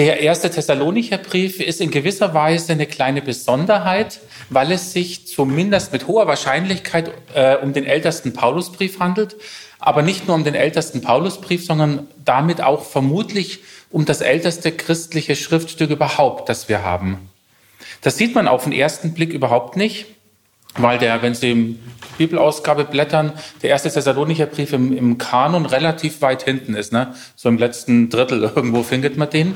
Der erste Thessalonicher Brief ist in gewisser Weise eine kleine Besonderheit, weil es sich zumindest mit hoher Wahrscheinlichkeit äh, um den ältesten Paulusbrief handelt, aber nicht nur um den ältesten Paulusbrief, sondern damit auch vermutlich um das älteste christliche Schriftstück überhaupt, das wir haben. Das sieht man auf den ersten Blick überhaupt nicht weil der, wenn Sie im Bibelausgabe blättern, der erste Thessalonicher Brief im, im Kanon relativ weit hinten ist, ne? so im letzten Drittel irgendwo findet man den.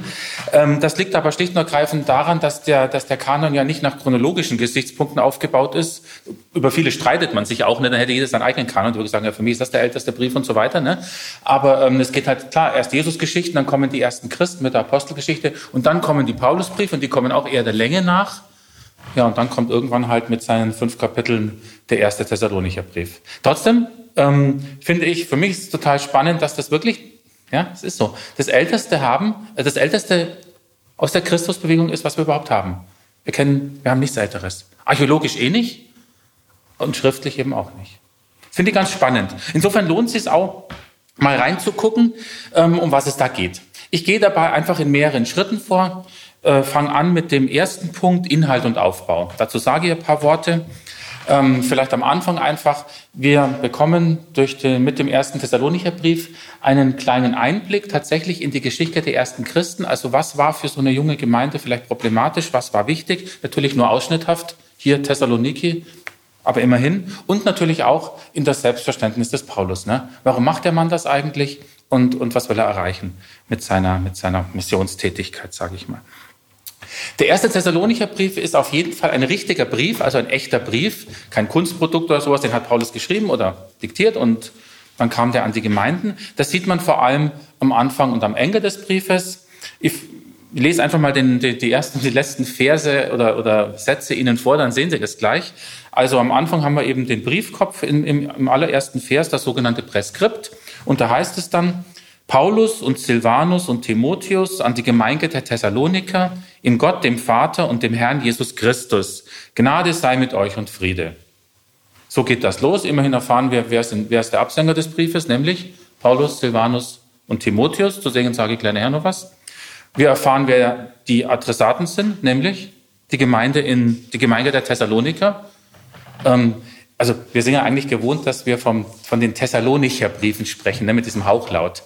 Ähm, das liegt aber schlicht und ergreifend daran, dass der, dass der Kanon ja nicht nach chronologischen Gesichtspunkten aufgebaut ist. Über viele streitet man sich auch, ne? dann hätte jeder seinen eigenen Kanon würde sagen, ja, für mich ist das der älteste Brief und so weiter. Ne? Aber ähm, es geht halt klar, erst Jesus-Geschichten, dann kommen die ersten Christen mit der Apostelgeschichte und dann kommen die Paulusbriefe und die kommen auch eher der Länge nach. Ja, und dann kommt irgendwann halt mit seinen fünf Kapiteln der erste Thessalonicher Brief. Trotzdem ähm, finde ich, für mich ist es total spannend, dass das wirklich, ja, es ist so, das Älteste haben, äh, das Älteste aus der Christusbewegung ist, was wir überhaupt haben. Wir kennen, wir haben nichts Älteres. Archäologisch eh nicht und schriftlich eben auch nicht. Finde ich ganz spannend. Insofern lohnt es sich auch, mal reinzugucken, ähm, um was es da geht. Ich gehe dabei einfach in mehreren Schritten vor äh, fange an mit dem ersten Punkt, Inhalt und Aufbau. Dazu sage ich ein paar Worte. Ähm, vielleicht am Anfang einfach, wir bekommen durch den, mit dem ersten Thessalonicher Brief einen kleinen Einblick tatsächlich in die Geschichte der ersten Christen. Also was war für so eine junge Gemeinde vielleicht problematisch, was war wichtig, natürlich nur ausschnitthaft, hier Thessaloniki, aber immerhin. Und natürlich auch in das Selbstverständnis des Paulus. Ne? Warum macht der Mann das eigentlich und, und was will er erreichen mit seiner, mit seiner Missionstätigkeit, sage ich mal. Der erste Thessalonicher Brief ist auf jeden Fall ein richtiger Brief, also ein echter Brief, kein Kunstprodukt oder sowas, den hat Paulus geschrieben oder diktiert und dann kam der an die Gemeinden. Das sieht man vor allem am Anfang und am Ende des Briefes. Ich lese einfach mal den, die, die ersten die letzten Verse oder, oder Sätze Ihnen vor, dann sehen Sie das gleich. Also am Anfang haben wir eben den Briefkopf in, im, im allerersten Vers, das sogenannte Präskript. Und da heißt es dann, Paulus und Silvanus und Timotheus an die Gemeinde der Thessaloniker in Gott, dem Vater und dem Herrn Jesus Christus. Gnade sei mit euch und Friede. So geht das los. Immerhin erfahren wir, wer ist, wer ist der Absender des Briefes, nämlich Paulus, Silvanus und Timotheus. Zu sehen sage ich gleich nachher noch was. Wir erfahren, wer die Adressaten sind, nämlich die Gemeinde in die Gemeinde der Thessaloniker. Ähm, also wir sind ja eigentlich gewohnt, dass wir vom, von den Thessalonicher Briefen sprechen, ne, mit diesem Hauchlaut.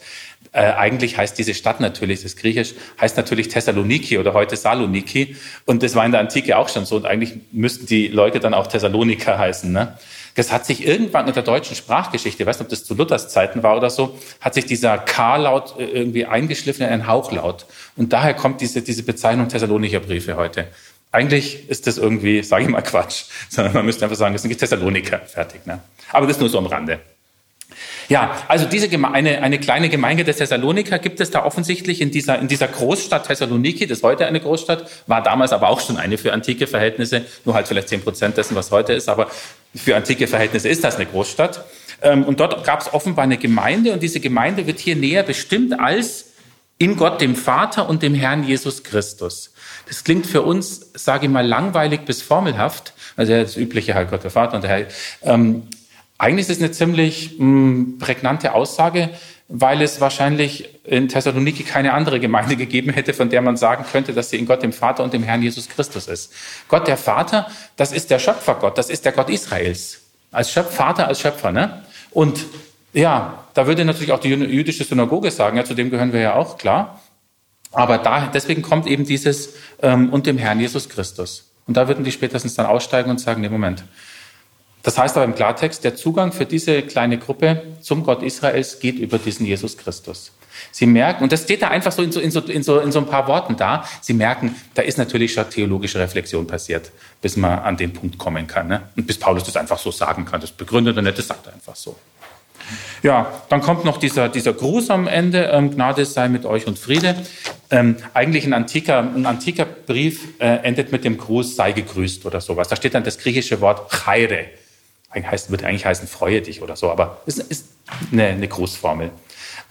Äh, eigentlich heißt diese Stadt natürlich, das Griechisch heißt natürlich Thessaloniki oder heute Saloniki. Und das war in der Antike auch schon so. Und eigentlich müssten die Leute dann auch Thessaloniker heißen. Ne? Das hat sich irgendwann in der deutschen Sprachgeschichte, ich weiß nicht, ob das zu Luthers Zeiten war oder so, hat sich dieser K-Laut äh, irgendwie eingeschliffen in einen Hauchlaut. Und daher kommt diese, diese Bezeichnung Thessalonicher Briefe heute. Eigentlich ist das irgendwie, sage ich mal, Quatsch. Sondern man müsste einfach sagen, das sind Thessaloniker. Fertig. Ne? Aber das nur so am Rande. Ja, also diese Geme eine, eine kleine Gemeinde der Thessaloniker gibt es da offensichtlich in dieser, in dieser Großstadt Thessaloniki, das ist heute eine Großstadt, war damals aber auch schon eine für antike Verhältnisse, nur halt vielleicht zehn Prozent dessen, was heute ist, aber für antike Verhältnisse ist das eine Großstadt. Ähm, und dort gab es offenbar eine Gemeinde und diese Gemeinde wird hier näher bestimmt als in Gott, dem Vater und dem Herrn Jesus Christus. Das klingt für uns, sage ich mal, langweilig bis formelhaft. Also das übliche halt Gott, der Vater und der Herr. Ähm, eigentlich ist es eine ziemlich mm, prägnante Aussage, weil es wahrscheinlich in Thessaloniki keine andere Gemeinde gegeben hätte, von der man sagen könnte, dass sie in Gott dem Vater und dem Herrn Jesus Christus ist. Gott der Vater, das ist der Schöpfergott, das ist der Gott Israels. Als Schöpf Vater, als Schöpfer, ne? Und ja, da würde natürlich auch die jüdische Synagoge sagen, ja, zu dem gehören wir ja auch, klar. Aber da, deswegen kommt eben dieses ähm, und dem Herrn Jesus Christus. Und da würden die spätestens dann aussteigen und sagen, nee, Moment, das heißt aber im Klartext, der Zugang für diese kleine Gruppe zum Gott Israels geht über diesen Jesus Christus. Sie merken, und das steht da einfach so in so, in so, in so, in so ein paar Worten da, Sie merken, da ist natürlich schon theologische Reflexion passiert, bis man an den Punkt kommen kann. Ne? Und bis Paulus das einfach so sagen kann. Das begründet er nicht, das sagt er einfach so. Ja, dann kommt noch dieser, dieser Gruß am Ende, ähm, Gnade sei mit euch und Friede. Ähm, eigentlich ein antiker, ein antiker Brief äh, endet mit dem Gruß, sei gegrüßt oder sowas. Da steht dann das griechische Wort chaire heißt, würde eigentlich heißen, freue dich oder so, aber ist, ist eine, eine Großformel.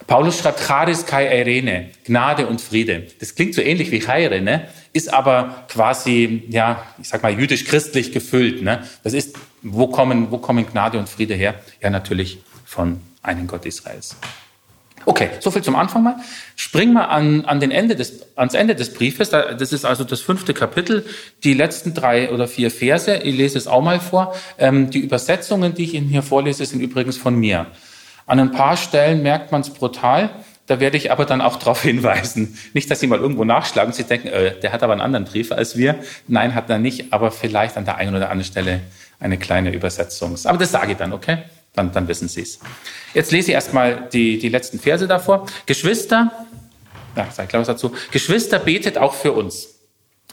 Paulus schreibt Charis kai Eirene, Gnade und Friede. Das klingt so ähnlich wie Chaire, ne? ist aber quasi, ja, ich sag mal, jüdisch-christlich gefüllt. Ne? Das ist, wo kommen, wo kommen Gnade und Friede her? Ja, natürlich von einem Gott Israels. Okay, so viel zum Anfang mal. Springen wir an, an den Ende des, ans Ende des Briefes. Das ist also das fünfte Kapitel. Die letzten drei oder vier Verse, ich lese es auch mal vor. Ähm, die Übersetzungen, die ich Ihnen hier vorlese, sind übrigens von mir. An ein paar Stellen merkt man es brutal. Da werde ich aber dann auch darauf hinweisen. Nicht, dass Sie mal irgendwo nachschlagen, Sie denken, äh, der hat aber einen anderen Brief als wir. Nein, hat er nicht, aber vielleicht an der einen oder anderen Stelle eine kleine Übersetzung. Aber das sage ich dann, okay? Dann, dann wissen Sie es. Jetzt lese ich erstmal die, die letzten Verse davor. Geschwister, sag ich was dazu. Geschwister, betet auch für uns.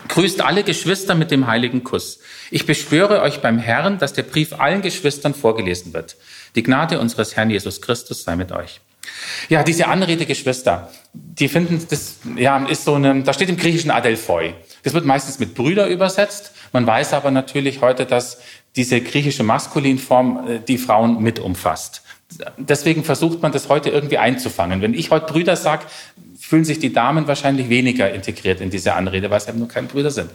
Grüßt alle Geschwister mit dem heiligen Kuss. Ich beschwöre euch beim Herrn, dass der Brief allen Geschwistern vorgelesen wird. Die Gnade unseres Herrn Jesus Christus sei mit euch. Ja, diese Anrede Geschwister, die finden, das ja, ist so eine, da steht im Griechischen Adelphoi. Das wird meistens mit Brüder übersetzt. Man weiß aber natürlich heute, dass diese griechische Maskulinform äh, die Frauen mit umfasst. Deswegen versucht man das heute irgendwie einzufangen. Wenn ich heute Brüder sage, fühlen sich die Damen wahrscheinlich weniger integriert in diese Anrede, weil es eben nur keine Brüder sind.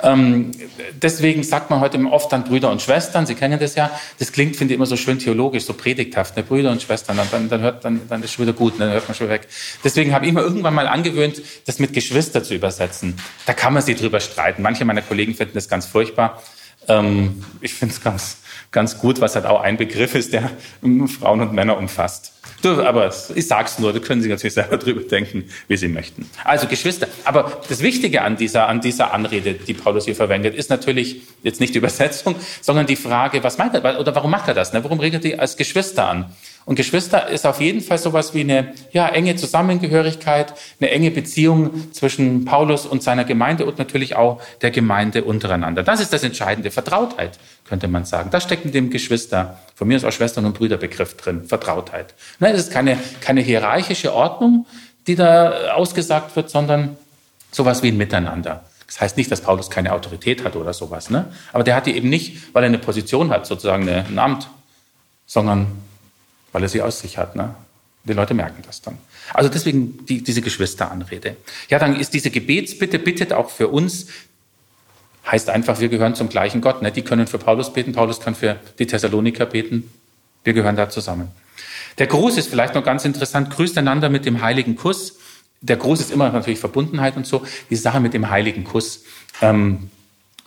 Ähm, deswegen sagt man heute oft dann Brüder und Schwestern. Sie kennen das ja. Das klingt, finde ich, immer so schön theologisch, so predigthaft. Ne? Brüder und Schwestern, dann, dann, hört, dann, dann ist schon wieder gut, ne? dann hört man schon weg. Deswegen habe ich mir irgendwann mal angewöhnt, das mit Geschwister zu übersetzen. Da kann man sich drüber streiten. Manche meiner Kollegen finden das ganz furchtbar. Ähm, ich finde es ganz, ganz gut, was halt auch ein Begriff ist, der Frauen und Männer umfasst. Du, aber ich sag's nur, da können Sie natürlich selber drüber denken, wie Sie möchten. Also Geschwister, aber das Wichtige an dieser, an dieser Anrede, die Paulus hier verwendet, ist natürlich jetzt nicht die Übersetzung, sondern die Frage, was meint er, oder warum macht er das? Ne? Warum redet er die als Geschwister an? Und Geschwister ist auf jeden Fall sowas wie eine ja, enge Zusammengehörigkeit, eine enge Beziehung zwischen Paulus und seiner Gemeinde und natürlich auch der Gemeinde untereinander. Das ist das Entscheidende. Vertrautheit, könnte man sagen. Das steckt in dem Geschwister, von mir ist auch Schwestern- und Brüderbegriff drin, Vertrautheit. Nein, es ist keine, keine hierarchische Ordnung, die da ausgesagt wird, sondern sowas wie ein Miteinander. Das heißt nicht, dass Paulus keine Autorität hat oder sowas, ne? aber der hat die eben nicht, weil er eine Position hat, sozusagen ein Amt, sondern weil er sie aus sich hat. Ne? Die Leute merken das dann. Also deswegen die, diese Geschwisteranrede. Ja, dann ist diese Gebetsbitte, bittet auch für uns, heißt einfach, wir gehören zum gleichen Gott. Ne? Die können für Paulus beten, Paulus kann für die Thessaloniker beten. Wir gehören da zusammen. Der Gruß ist vielleicht noch ganz interessant. Grüßt einander mit dem heiligen Kuss. Der Gruß ist immer natürlich Verbundenheit und so. Die Sache mit dem heiligen Kuss. Ähm,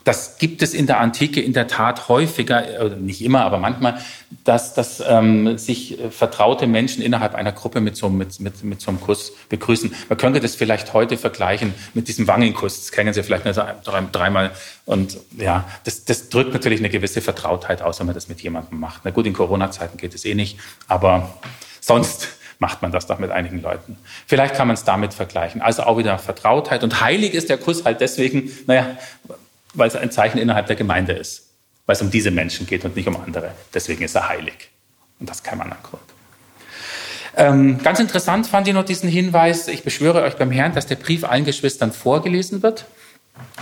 das gibt es in der Antike in der Tat häufiger, äh, nicht immer, aber manchmal, dass, dass ähm, sich äh, vertraute Menschen innerhalb einer Gruppe mit so, mit, mit, mit so einem Kuss begrüßen. Man könnte das vielleicht heute vergleichen mit diesem Wangenkuss. Das kennen Sie vielleicht nur dreimal. Und ja, das, das drückt natürlich eine gewisse Vertrautheit aus, wenn man das mit jemandem macht. Na gut, in Corona-Zeiten geht es eh nicht, aber sonst macht man das doch mit einigen Leuten. Vielleicht kann man es damit vergleichen. Also auch wieder Vertrautheit. Und heilig ist der Kuss halt deswegen, naja, weil es ein Zeichen innerhalb der Gemeinde ist, weil es um diese Menschen geht und nicht um andere. Deswegen ist er heilig. Und das kein anderer Grund. Ähm, ganz interessant fand ich noch diesen Hinweis, ich beschwöre euch beim Herrn, dass der Brief allen Geschwistern vorgelesen wird.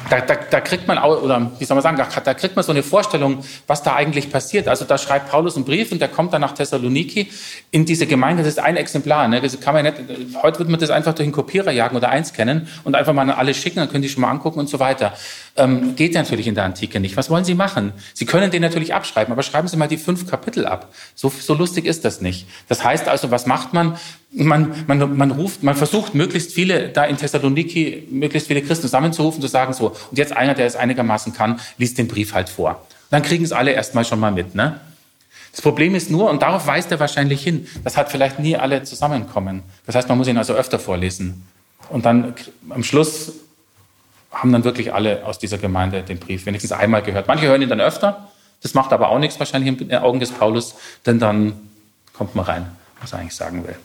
Da, da, da, kriegt man oder wie soll man sagen, da, kriegt man so eine Vorstellung, was da eigentlich passiert. Also da schreibt Paulus einen Brief und der kommt dann nach Thessaloniki in diese Gemeinde. Das ist ein Exemplar. Ne? Das kann man nicht, heute würde man das einfach durch einen Kopierer jagen oder einscannen und einfach mal an alle schicken, dann können die schon mal angucken und so weiter. Ähm, geht natürlich in der Antike nicht. Was wollen Sie machen? Sie können den natürlich abschreiben, aber schreiben Sie mal die fünf Kapitel ab. So, so lustig ist das nicht. Das heißt also, was macht man? man, man, man ruft, man versucht möglichst viele da in Thessaloniki, möglichst viele Christen zusammenzurufen, zu sagen so, und jetzt einer, der es einigermaßen kann, liest den Brief halt vor. Dann kriegen es alle erstmal schon mal mit, ne? Das Problem ist nur, und darauf weist er wahrscheinlich hin, das hat vielleicht nie alle zusammenkommen. Das heißt, man muss ihn also öfter vorlesen. Und dann am Schluss haben dann wirklich alle aus dieser Gemeinde den Brief wenigstens einmal gehört. Manche hören ihn dann öfter, das macht aber auch nichts wahrscheinlich in den Augen des Paulus, denn dann kommt man rein, was er eigentlich sagen will.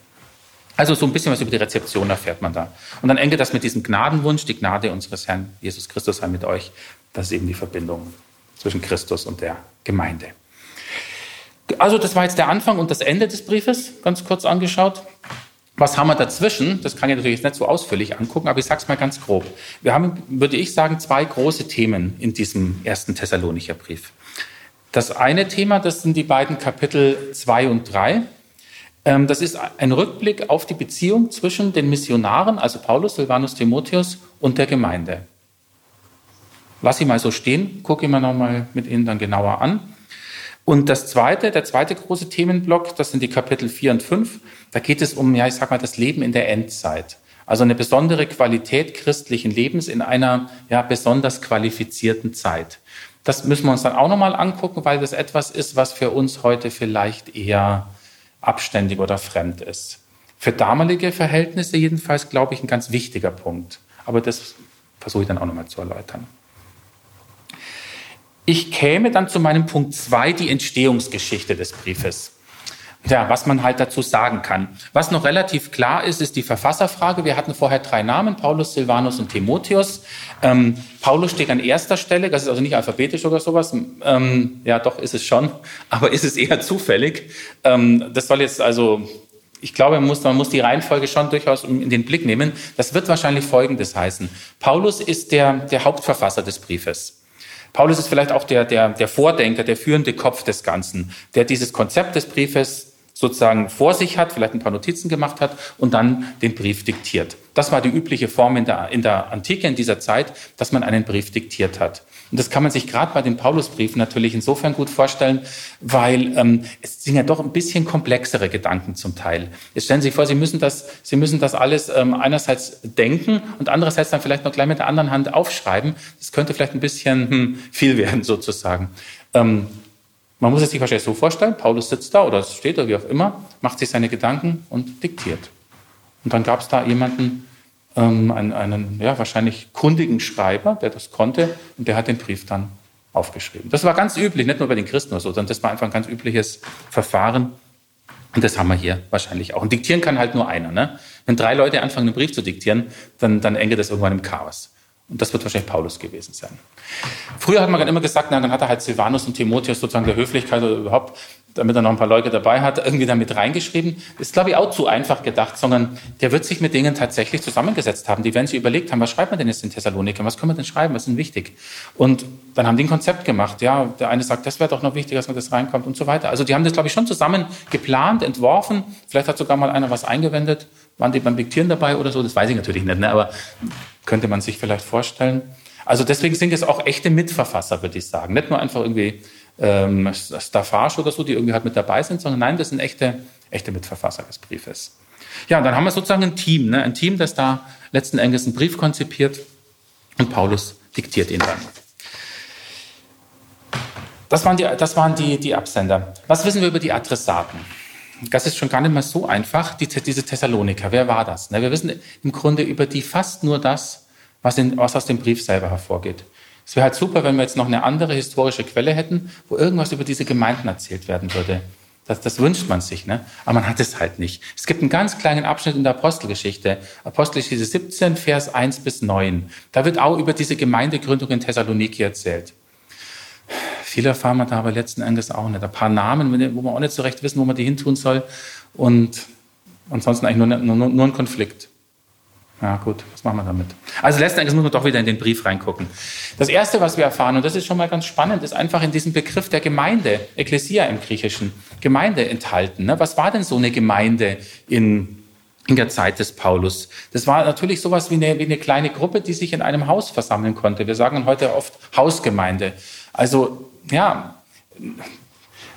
Also so ein bisschen was über die Rezeption erfährt man da. Und dann endet das mit diesem Gnadenwunsch, die Gnade unseres Herrn Jesus Christus sei mit euch. Das ist eben die Verbindung zwischen Christus und der Gemeinde. Also das war jetzt der Anfang und das Ende des Briefes, ganz kurz angeschaut. Was haben wir dazwischen? Das kann ich natürlich nicht so ausführlich angucken, aber ich sage es mal ganz grob. Wir haben, würde ich sagen, zwei große Themen in diesem ersten Thessalonicher Brief. Das eine Thema, das sind die beiden Kapitel 2 und 3. Ähm, das ist ein Rückblick auf die Beziehung zwischen den Missionaren, also Paulus, Silvanus, Timotheus und der Gemeinde. Lass ich mal so stehen, gucke ich mir nochmal mit Ihnen dann genauer an. Und das zweite, der zweite große Themenblock, das sind die Kapitel 4 und 5. Da geht es um, ja, ich sag mal, das Leben in der Endzeit. Also eine besondere Qualität christlichen Lebens in einer ja, besonders qualifizierten Zeit. Das müssen wir uns dann auch nochmal angucken, weil das etwas ist, was für uns heute vielleicht eher abständig oder fremd ist. Für damalige Verhältnisse jedenfalls, glaube ich, ein ganz wichtiger Punkt. Aber das versuche ich dann auch nochmal zu erläutern. Ich käme dann zu meinem Punkt 2, die Entstehungsgeschichte des Briefes. Ja, was man halt dazu sagen kann. Was noch relativ klar ist, ist die Verfasserfrage. Wir hatten vorher drei Namen, Paulus, Silvanus und Timotheus. Ähm, Paulus steht an erster Stelle, das ist also nicht alphabetisch oder sowas. Ähm, ja, doch ist es schon, aber ist es eher zufällig. Ähm, das soll jetzt also, ich glaube, man muss, man muss die Reihenfolge schon durchaus in den Blick nehmen. Das wird wahrscheinlich Folgendes heißen. Paulus ist der, der Hauptverfasser des Briefes. Paulus ist vielleicht auch der, der, der Vordenker, der führende Kopf des Ganzen, der dieses Konzept des Briefes sozusagen vor sich hat, vielleicht ein paar Notizen gemacht hat und dann den Brief diktiert. Das war die übliche Form in der, in der Antike, in dieser Zeit, dass man einen Brief diktiert hat. Und das kann man sich gerade bei den Paulusbriefen natürlich insofern gut vorstellen, weil ähm, es sind ja doch ein bisschen komplexere Gedanken zum Teil. Jetzt stellen Sie sich vor, Sie müssen das, Sie müssen das alles ähm, einerseits denken und andererseits dann vielleicht noch gleich mit der anderen Hand aufschreiben. Das könnte vielleicht ein bisschen hm, viel werden sozusagen. Ähm, man muss es sich wahrscheinlich so vorstellen, Paulus sitzt da oder steht da, wie auch immer, macht sich seine Gedanken und diktiert. Und dann gab es da jemanden, ähm, einen, einen ja, wahrscheinlich kundigen Schreiber, der das konnte und der hat den Brief dann aufgeschrieben. Das war ganz üblich, nicht nur bei den Christen oder so, sondern das war einfach ein ganz übliches Verfahren. Und das haben wir hier wahrscheinlich auch. Und diktieren kann halt nur einer. Ne? Wenn drei Leute anfangen, einen Brief zu diktieren, dann, dann endet das irgendwann im Chaos. Und das wird wahrscheinlich Paulus gewesen sein. Früher hat man dann immer gesagt, na, dann hat er halt Silvanus und Timotheus sozusagen der Höflichkeit oder überhaupt, damit er noch ein paar Leute dabei hat, irgendwie damit reingeschrieben. Ist, glaube ich, auch zu einfach gedacht, sondern der wird sich mit Dingen tatsächlich zusammengesetzt haben. Die werden sich überlegt haben, was schreibt man denn jetzt in Thessaloniker? Was können wir denn schreiben? Was ist denn wichtig? Und dann haben die ein Konzept gemacht. Ja, der eine sagt, das wäre doch noch wichtig, dass man das reinkommt und so weiter. Also die haben das, glaube ich, schon zusammen geplant, entworfen. Vielleicht hat sogar mal einer was eingewendet. Waren die beim Diktieren dabei oder so? Das weiß ich natürlich nicht, ne? aber könnte man sich vielleicht vorstellen. Also deswegen sind es auch echte Mitverfasser, würde ich sagen. Nicht nur einfach irgendwie ähm, Staffage oder so, die irgendwie halt mit dabei sind, sondern nein, das sind echte, echte Mitverfasser des Briefes. Ja, und dann haben wir sozusagen ein Team, ne? ein Team, das da letzten Endes einen Brief konzipiert und Paulus diktiert ihn dann. Das waren, die, das waren die, die Absender. Was wissen wir über die Adressaten? das ist schon gar nicht mehr so einfach, die, diese Thessaloniker. Wer war das? Ne, wir wissen im Grunde über die fast nur das, was, in, was aus dem Brief selber hervorgeht. Es wäre halt super, wenn wir jetzt noch eine andere historische Quelle hätten, wo irgendwas über diese Gemeinden erzählt werden würde. Das, das wünscht man sich, ne? aber man hat es halt nicht. Es gibt einen ganz kleinen Abschnitt in der Apostelgeschichte, Apostelgeschichte 17, Vers 1 bis 9. Da wird auch über diese Gemeindegründung in Thessaloniki erzählt. Viel erfahren wir da aber letzten Endes auch nicht. Ein paar Namen, wo man auch nicht so recht wissen, wo man die hintun soll. Und ansonsten eigentlich nur, nur, nur ein Konflikt. Ja, gut, was machen wir damit? Also letzten Endes muss man doch wieder in den Brief reingucken. Das Erste, was wir erfahren, und das ist schon mal ganz spannend, ist einfach in diesem Begriff der Gemeinde, Ekklesia im Griechischen, Gemeinde enthalten. Ne? Was war denn so eine Gemeinde in, in der Zeit des Paulus? Das war natürlich sowas wie eine, wie eine kleine Gruppe, die sich in einem Haus versammeln konnte. Wir sagen heute oft Hausgemeinde. Also ja,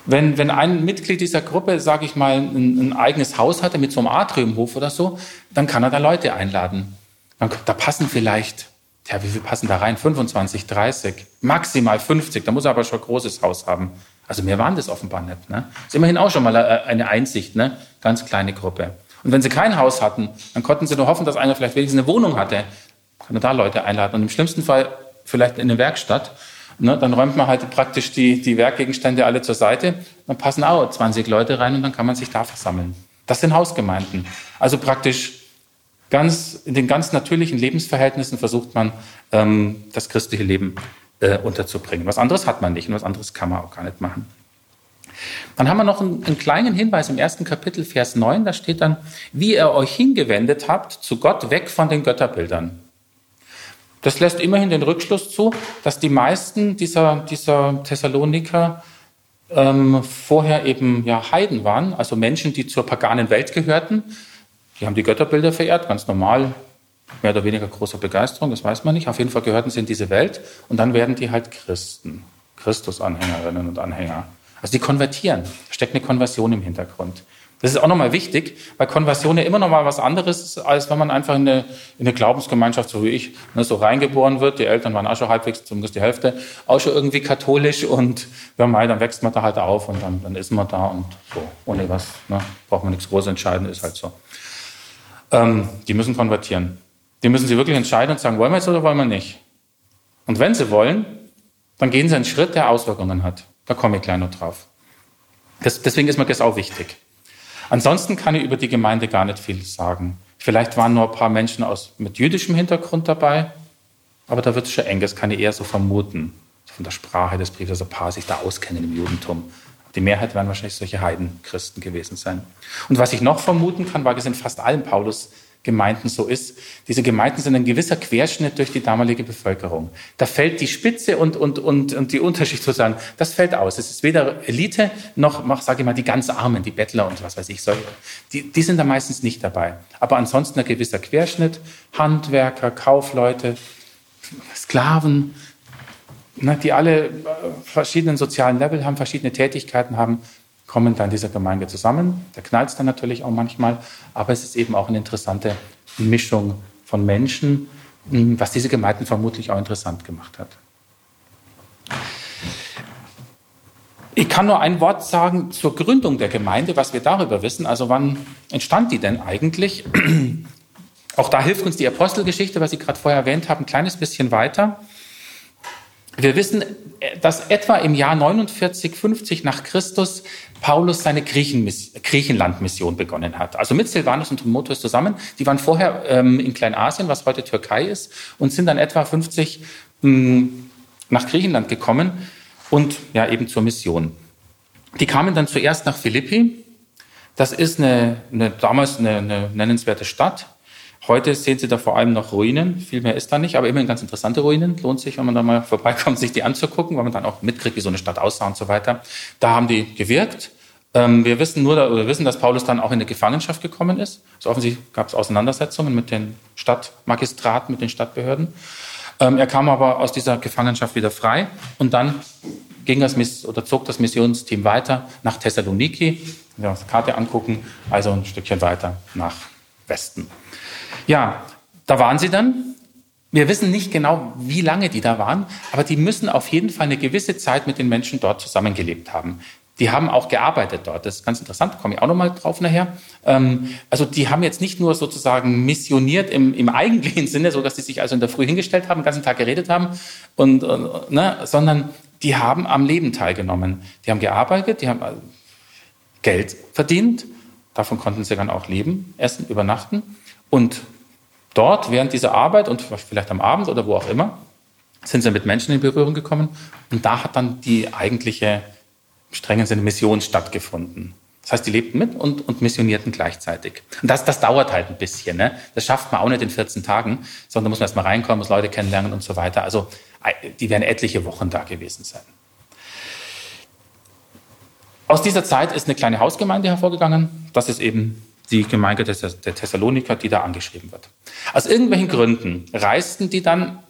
wenn, wenn ein Mitglied dieser Gruppe, sage ich mal, ein, ein, eigenes Haus hatte mit so einem Atriumhof oder so, dann kann er da Leute einladen. Da passen vielleicht, ja, wie viel passen da rein? 25, 30, maximal 50. Da muss er aber schon ein großes Haus haben. Also mehr waren das offenbar nicht. Ne? Ist immerhin auch schon mal äh, eine Einsicht, ne? Ganz kleine Gruppe. Und wenn sie kein Haus hatten, dann konnten sie nur hoffen, dass einer vielleicht wenigstens eine Wohnung hatte. Kann er da Leute einladen. Und im schlimmsten Fall vielleicht in eine Werkstatt. Ne, dann räumt man halt praktisch die, die Werkgegenstände alle zur Seite, dann passen auch 20 Leute rein und dann kann man sich da versammeln. Das sind Hausgemeinden. Also praktisch ganz, in den ganz natürlichen Lebensverhältnissen versucht man, ähm, das christliche Leben äh, unterzubringen. Was anderes hat man nicht und was anderes kann man auch gar nicht machen. Dann haben wir noch einen, einen, kleinen Hinweis im ersten Kapitel, Vers 9, da steht dann, wie ihr euch hingewendet habt zu Gott weg von den Götterbildern. Das lässt immerhin den Rückschluss zu, dass die meisten dieser, dieser Thessaloniker ähm, vorher eben ja, Heiden waren, also Menschen, die zur paganen Welt gehörten. Die haben die Götterbilder verehrt, ganz normal, mehr oder weniger großer Begeisterung, das weiß man nicht. Auf jeden Fall gehörten sie in diese Welt und dann werden die halt Christen, Christusanhängerinnen und Anhänger. Also die konvertieren. Da steckt eine Konversion im Hintergrund. Das ist auch nochmal wichtig, weil Konversion ja immer noch mal was anderes ist, als wenn man einfach in eine, in eine Glaubensgemeinschaft, so wie ich, ne, so reingeboren wird. Die Eltern waren auch schon halbwegs, zumindest die Hälfte, auch schon irgendwie katholisch und ja, mal, dann wächst man da halt auf und dann, dann ist man da und so, ohne was, ne, braucht man nichts groß entscheiden, ist halt so. Ähm, die müssen konvertieren. Die müssen sich wirklich entscheiden und sagen, wollen wir jetzt oder wollen wir nicht? Und wenn sie wollen, dann gehen sie einen Schritt, der Auswirkungen hat. Da komme ich gleich noch drauf. Das, deswegen ist mir das auch wichtig. Ansonsten kann ich über die Gemeinde gar nicht viel sagen. Vielleicht waren nur ein paar Menschen aus, mit jüdischem Hintergrund dabei, aber da wird es schon eng, das kann ich eher so vermuten. Von der Sprache des Briefes, dass ein paar sich da auskennen im Judentum. Die Mehrheit werden wahrscheinlich solche Heidenchristen gewesen sein. Und was ich noch vermuten kann, weil es in fast allen Paulus Gemeinden so ist. Diese Gemeinden sind ein gewisser Querschnitt durch die damalige Bevölkerung. Da fällt die Spitze und, und, und, und die Unterschicht sozusagen, das fällt aus. Es ist weder Elite noch, sage ich mal, die ganz Armen, die Bettler und was weiß ich. Solche. Die, die sind da meistens nicht dabei. Aber ansonsten ein gewisser Querschnitt. Handwerker, Kaufleute, Sklaven, ne, die alle äh, verschiedenen sozialen Level haben, verschiedene Tätigkeiten haben kommen da in dieser Gemeinde zusammen. Da knallt es dann natürlich auch manchmal, aber es ist eben auch eine interessante Mischung von Menschen, hm, was diese Gemeinden vermutlich auch interessant gemacht hat. Ich kann nur ein Wort sagen zur Gründung der Gemeinde, was wir darüber wissen. Also wann entstand die denn eigentlich? Auch da hilft uns die Apostelgeschichte, was Sie gerade vorher erwähnt haben, ein kleines bisschen weiter. Wir wissen, dass etwa im Jahr 49, 50 nach Christus Paulus seine Griechenland-Mission begonnen hat. Also mit Silvanus und Timotheus zusammen. Die waren vorher ähm, in Kleinasien, was heute Türkei ist, und sind dann etwa 50 mh, nach Griechenland gekommen und ja eben zur Mission. Die kamen dann zuerst nach Philippi. Das ist eine, eine damals eine, eine nennenswerte Stadt Heute sehen Sie da vor allem noch Ruinen, viel mehr ist da nicht, aber immerhin ganz interessante Ruinen. Lohnt sich, wenn man da mal vorbeikommt, sich die anzugucken, weil man dann auch mitkriegt, wie so eine Stadt aussah und so weiter. Da haben die gewirkt. Ähm, wir wissen nur, wir wissen, dass Paulus dann auch in eine Gefangenschaft gekommen ist. Also offensichtlich gab es Auseinandersetzungen mit den Stadtmagistraten, mit den Stadtbehörden. Ähm, er kam aber aus dieser Gefangenschaft wieder frei und dann ging das oder zog das Missionsteam weiter nach Thessaloniki. Wenn wir uns die Karte angucken, also ein Stückchen weiter nach Westen. Ja, da waren sie dann. Wir wissen nicht genau, wie lange die da waren, aber die müssen auf jeden Fall eine gewisse Zeit mit den Menschen dort zusammengelebt haben. Die haben auch gearbeitet dort. Das ist ganz interessant, komme ich auch nochmal drauf nachher. Ähm, also die haben jetzt nicht nur sozusagen missioniert im, im eigentlichen Sinne, so dass sie sich also in der Früh hingestellt haben, den ganzen Tag geredet haben, und, und ne, sondern die haben am Leben teilgenommen. Die haben gearbeitet, die haben äh, Geld verdient, davon konnten sie dann auch leben, essen, übernachten. Und dort während dieser Arbeit und vielleicht am Abend oder wo auch immer, sind sie mit Menschen in Berührung gekommen und da hat dann die eigentliche, strengen Sinne, Mission stattgefunden. Das heißt, die lebten mit und, und missionierten gleichzeitig. Und das, das dauert halt ein bisschen. Ne? Das schafft man auch nicht in 14 Tagen, sondern muss man erstmal reinkommen, muss Leute kennenlernen und so weiter. Also die werden etliche Wochen da gewesen sein. Aus dieser Zeit ist eine kleine Hausgemeinde hervorgegangen. Das ist eben die Gemeinde der Thessaloniker, die da angeschrieben wird. Aus irgendwelchen Gründen reisten die dann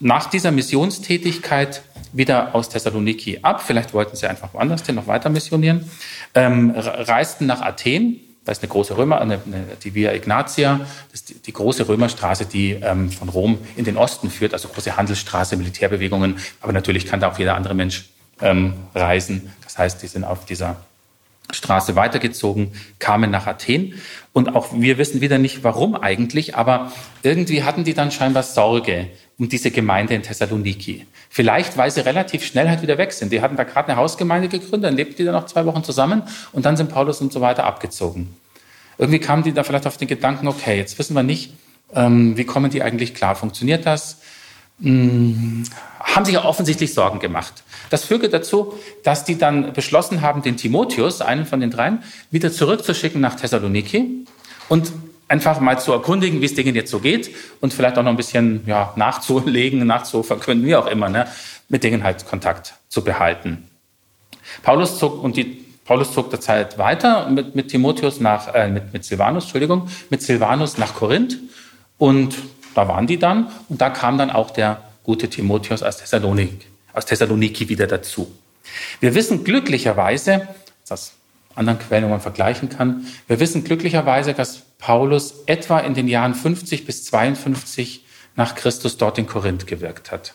nach dieser Missionstätigkeit wieder aus Thessaloniki ab. Vielleicht wollten sie einfach woanders hin, noch weiter missionieren. Ähm, reisten nach Athen. Da ist eine große Römer, eine, eine, die Via Ignatia, das die, die große Römerstraße, die ähm, von Rom in den Osten führt, also große Handelsstraße, Militärbewegungen. Aber natürlich kann da auch jeder andere Mensch ähm, reisen. Das heißt, die sind auf dieser Straße weitergezogen, kamen nach Athen. Und auch wir wissen wieder nicht, warum eigentlich, aber irgendwie hatten die dann scheinbar Sorge um diese Gemeinde in Thessaloniki. Vielleicht, weil sie relativ schnell halt wieder weg sind. Die hatten da gerade eine Hausgemeinde gegründet, dann lebten die da noch zwei Wochen zusammen und dann sind Paulus und so weiter abgezogen. Irgendwie kamen die da vielleicht auf den Gedanken, okay, jetzt wissen wir nicht, ähm, wie kommen die eigentlich klar? Funktioniert das? Hm, haben sich ja offensichtlich Sorgen gemacht. Das führte dazu, dass die dann beschlossen haben, den Timotheus, einen von den dreien, wieder zurückzuschicken nach Thessaloniki und einfach mal zu erkundigen, wie es denen jetzt so geht und vielleicht auch noch ein bisschen ja, nachzulegen, nachzuverkünden, wie auch immer, ne, mit denen halt Kontakt zu behalten. Paulus zog und die Paulus zog der Zeit weiter mit, mit Timotheus nach, äh, mit, mit Silvanus, Entschuldigung, mit Silvanus nach Korinth und da waren die dann und da kam dann auch der gute Timotheus aus Thessalonik aus Thessaloniki wieder dazu. Wir wissen glücklicherweise, das anderen Quellen, wo man vergleichen kann, wir wissen glücklicherweise, dass Paulus etwa in den Jahren 50 bis 52 nach Christus dort in Korinth gewirkt hat.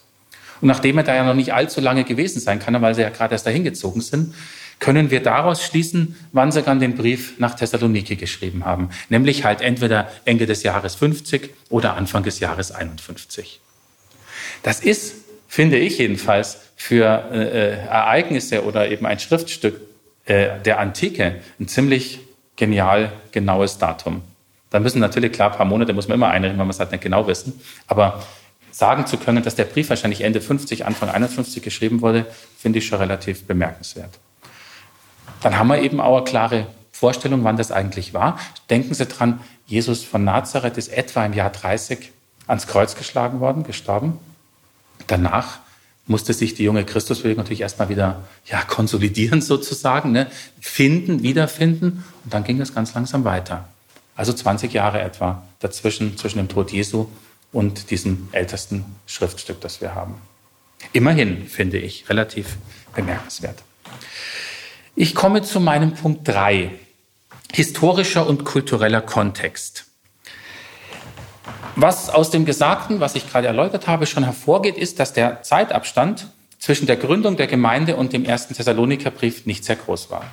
Und nachdem er da ja noch nicht allzu lange gewesen sein kann, weil sie ja gerade erst dahin gezogen sind, können wir daraus schließen, wann sie dann den Brief nach Thessaloniki geschrieben haben. Nämlich halt entweder Ende des Jahres 50 oder Anfang des Jahres 51. Das ist, finde ich jedenfalls, für äh, äh, Ereignisse oder eben ein Schriftstück äh, der Antike ein ziemlich genial genaues Datum. Da müssen natürlich, klar, ein paar Monate muss man immer einreden, weil man es halt nicht genau wissen. Aber sagen zu können, dass der Brief wahrscheinlich Ende 50, Anfang 51 geschrieben wurde, finde ich schon relativ bemerkenswert. Dann haben wir eben auch eine klare Vorstellung, wann das eigentlich war. Denken Sie dran, Jesus von Nazareth ist etwa im Jahr 30 ans Kreuz geschlagen worden, gestorben. Danach musste sich die junge Christusbewegung natürlich erstmal wieder ja, konsolidieren sozusagen, ne? finden, wiederfinden und dann ging es ganz langsam weiter. Also 20 Jahre etwa dazwischen, zwischen dem Tod Jesu und diesem ältesten Schriftstück, das wir haben. Immerhin finde ich relativ bemerkenswert. Ich komme zu meinem Punkt 3. Historischer und kultureller Kontext. Was aus dem Gesagten, was ich gerade erläutert habe, schon hervorgeht, ist, dass der Zeitabstand zwischen der Gründung der Gemeinde und dem ersten Thessalonikerbrief nicht sehr groß war.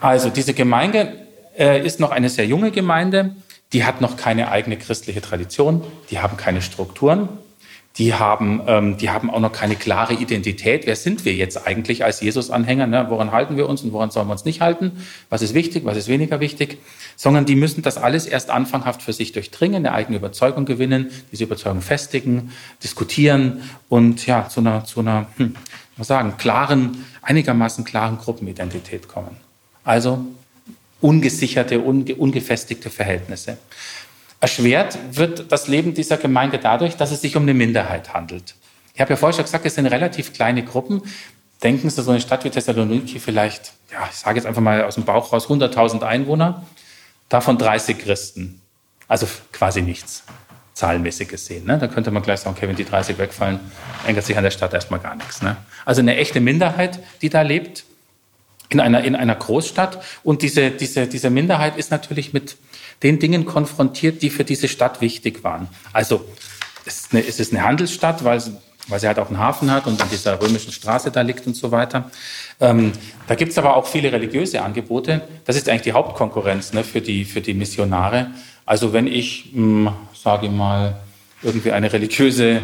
Also diese Gemeinde äh, ist noch eine sehr junge Gemeinde, die hat noch keine eigene christliche Tradition, die haben keine Strukturen, die haben, ähm, die haben auch noch keine klare Identität. Wer sind wir jetzt eigentlich als Jesus-Anhänger? Ne? Woran halten wir uns und woran sollen wir uns nicht halten? Was ist wichtig, was ist weniger wichtig? Sondern die müssen das alles erst anfanghaft für sich durchdringen, eine eigene Überzeugung gewinnen, diese Überzeugung festigen, diskutieren und ja, zu einer, zu einer hm, mal sagen, klaren, einigermaßen klaren Gruppenidentität kommen. Also ungesicherte, unge ungefestigte Verhältnisse. Erschwert wird das Leben dieser Gemeinde dadurch, dass es sich um eine Minderheit handelt. Ich habe ja vorher schon gesagt, es sind relativ kleine Gruppen. Denken Sie, so eine Stadt wie Thessaloniki vielleicht, ja, ich sage jetzt einfach mal aus dem Bauch raus, 100.000 Einwohner, davon 30 Christen. Also quasi nichts, zahlenmäßig gesehen. Ne? Da könnte man gleich sagen, okay, wenn die 30 wegfallen, ändert sich an der Stadt erstmal gar nichts. Ne? Also eine echte Minderheit, die da lebt, in einer, in einer Großstadt. Und diese, diese, diese Minderheit ist natürlich mit den Dingen konfrontiert, die für diese Stadt wichtig waren. Also es ist eine, es ist eine Handelsstadt, weil, weil sie halt auch einen Hafen hat und an dieser römischen Straße da liegt und so weiter. Ähm, da gibt es aber auch viele religiöse Angebote. Das ist eigentlich die Hauptkonkurrenz ne, für, die, für die Missionare. Also wenn ich, hm, sage ich mal, irgendwie eine religiöse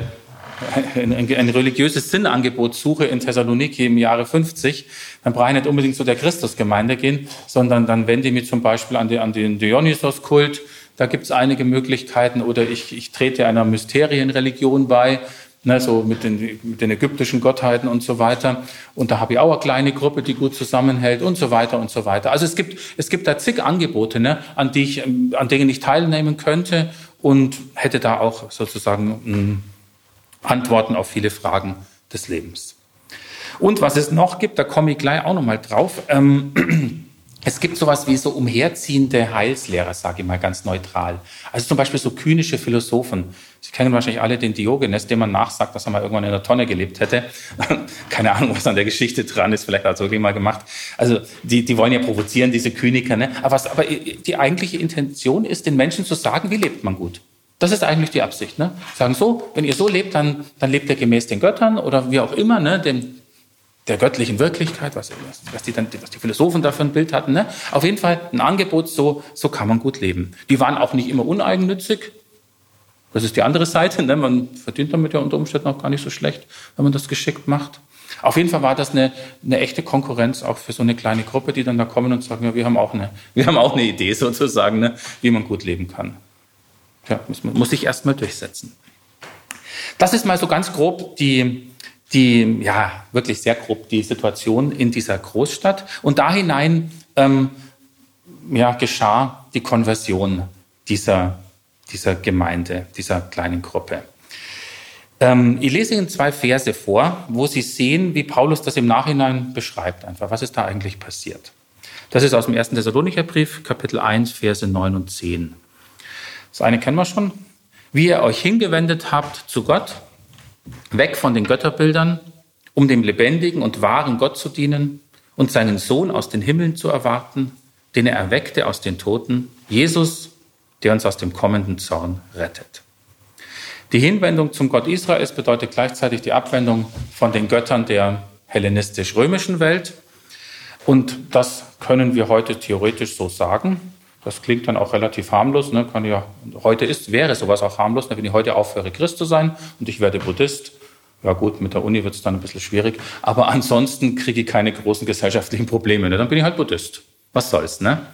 ein, ein, religiöses Sinnangebot suche in Thessaloniki im Jahre 50, dann brauche ich nicht unbedingt zu der Christusgemeinde gehen, sondern dann wende ich mich zum Beispiel an, die, an den Dionysos-Kult. Da gibt es einige Möglichkeiten. Oder ich, ich trete einer Mysterienreligion bei, ne, so mit den, mit den ägyptischen Gottheiten und so weiter. Und da habe ich auch eine kleine Gruppe, die gut zusammenhält und so weiter und so weiter. Also es gibt, es gibt da zig Angebote, ne, an, die ich, an denen ich teilnehmen könnte und hätte da auch sozusagen ein Antworten auf viele Fragen des Lebens. Und was es noch gibt, da komme ich gleich auch noch mal drauf. Ähm, es gibt sowas wie so umherziehende Heilslehrer, sage ich mal ganz neutral. Also zum Beispiel so kynische Philosophen. Sie kennen wahrscheinlich alle den Diogenes, dem man nachsagt, dass er mal irgendwann in der Tonne gelebt hätte. Keine Ahnung, was an der Geschichte dran ist. Vielleicht hat er es mal gemacht. Also die, die wollen ja provozieren, diese Kyniker. Ne? Aber, was, aber die eigentliche Intention ist, den Menschen zu sagen, wie lebt man gut. Das ist eigentlich die Absicht. Ne? Sagen so, wenn ihr so lebt, dann, dann lebt ihr gemäß den Göttern oder wie auch immer, ne? dem, der göttlichen Wirklichkeit, was, was, die, dann, was die Philosophen dafür ein Bild hatten. Ne? Auf jeden Fall ein Angebot, so, so kann man gut leben. Die waren auch nicht immer uneigennützig. Das ist die andere Seite. Ne? Man verdient damit ja unter Umständen auch gar nicht so schlecht, wenn man das geschickt macht. Auf jeden Fall war das eine, eine echte Konkurrenz auch für so eine kleine Gruppe, die dann da kommen und sagen, ja, wir haben auch eine, wir haben auch eine Idee sozusagen, ne? wie man gut leben kann. Ja, muss, muss sich erstmal durchsetzen. Das ist mal so ganz grob die, die, ja, wirklich sehr grob die Situation in dieser Großstadt. Und da hinein ähm, ja, geschah die Konversion dieser, dieser Gemeinde, dieser kleinen Gruppe. Ähm, ich lese Ihnen zwei Verse vor, wo Sie sehen, wie Paulus das im Nachhinein beschreibt, einfach, was ist da eigentlich passiert. Das ist aus dem ersten Thessalonicher Brief, Kapitel 1, Verse 9 und 10. Das eine kennen wir schon. Wie ihr euch hingewendet habt zu Gott, weg von den Götterbildern um dem lebendigen und wahren Gott zu dienen und seinen Sohn aus den Himmeln zu erwarten, den er erweckte aus den Toten, Jesus, der uns aus dem kommenden Zorn rettet. Die Hinwendung zum Gott Israels bedeutet gleichzeitig die Abwendung von den Göttern der hellenistisch-römischen Welt. Und das können wir heute theoretisch so sagen. Das klingt dann auch relativ harmlos. Ne? Kann ja, heute ist, wäre sowas auch harmlos, ne? wenn ich heute aufhöre, Christ zu sein und ich werde Buddhist. Ja gut, mit der Uni wird es dann ein bisschen schwierig. Aber ansonsten kriege ich keine großen gesellschaftlichen Probleme. Ne? Dann bin ich halt Buddhist. Was soll's, ne?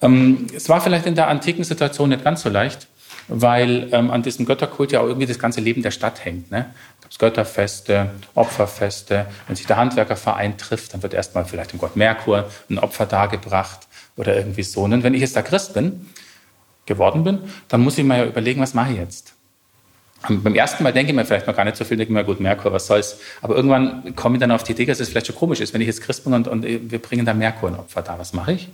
Ähm, es war vielleicht in der antiken Situation nicht ganz so leicht, weil ähm, an diesem Götterkult ja auch irgendwie das ganze Leben der Stadt hängt. Ne? Es Götterfeste, Opferfeste. Wenn sich der Handwerkerverein trifft, dann wird erstmal vielleicht dem Gott Merkur ein Opfer dargebracht oder irgendwie so. Und wenn ich jetzt da Christ bin, geworden bin, dann muss ich mir ja überlegen, was mache ich jetzt? Und beim ersten Mal denke ich mir vielleicht noch gar nicht so viel, denke ich mir, gut, Merkur, was soll's. Aber irgendwann komme ich dann auf die Idee, dass es vielleicht schon komisch ist, wenn ich jetzt Christ bin und, und wir bringen da Merkur ein Opfer da. Was mache ich?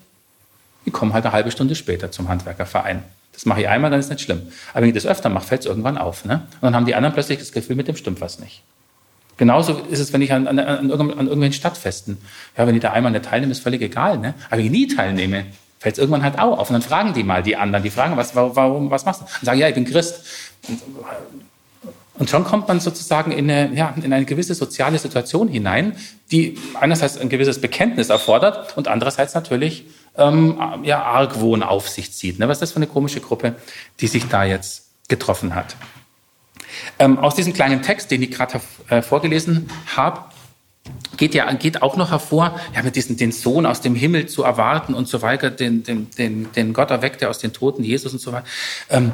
Ich komme halt eine halbe Stunde später zum Handwerkerverein. Das mache ich einmal, dann ist nicht schlimm. Aber wenn ich das öfter mache, fällt es irgendwann auf. Ne? Und dann haben die anderen plötzlich das Gefühl, mit dem stimmt was nicht. Genauso ist es, wenn ich an, an, an, an irgendwelchen Stadtfesten, ja, wenn ich da einmal nicht teilnehme, ist völlig egal. Ne? Aber wenn ich nie teilnehme, fällt es irgendwann halt auch auf. Und dann fragen die mal die anderen, die fragen, was, warum, was machst du? Und sagen, ja, ich bin Christ. Und, und schon kommt man sozusagen in eine, ja, in eine gewisse soziale Situation hinein, die einerseits ein gewisses Bekenntnis erfordert und andererseits natürlich ähm, ja, Argwohn auf sich zieht. Ne? Was ist das für eine komische Gruppe, die sich da jetzt getroffen hat? Ähm, aus diesem kleinen Text, den ich gerade äh, vorgelesen habe, geht ja geht auch noch hervor, ja, mit diesem den Sohn aus dem Himmel zu erwarten und so weiter, den, den, den, den Gott erweckte aus den Toten, Jesus und so weiter. Ähm,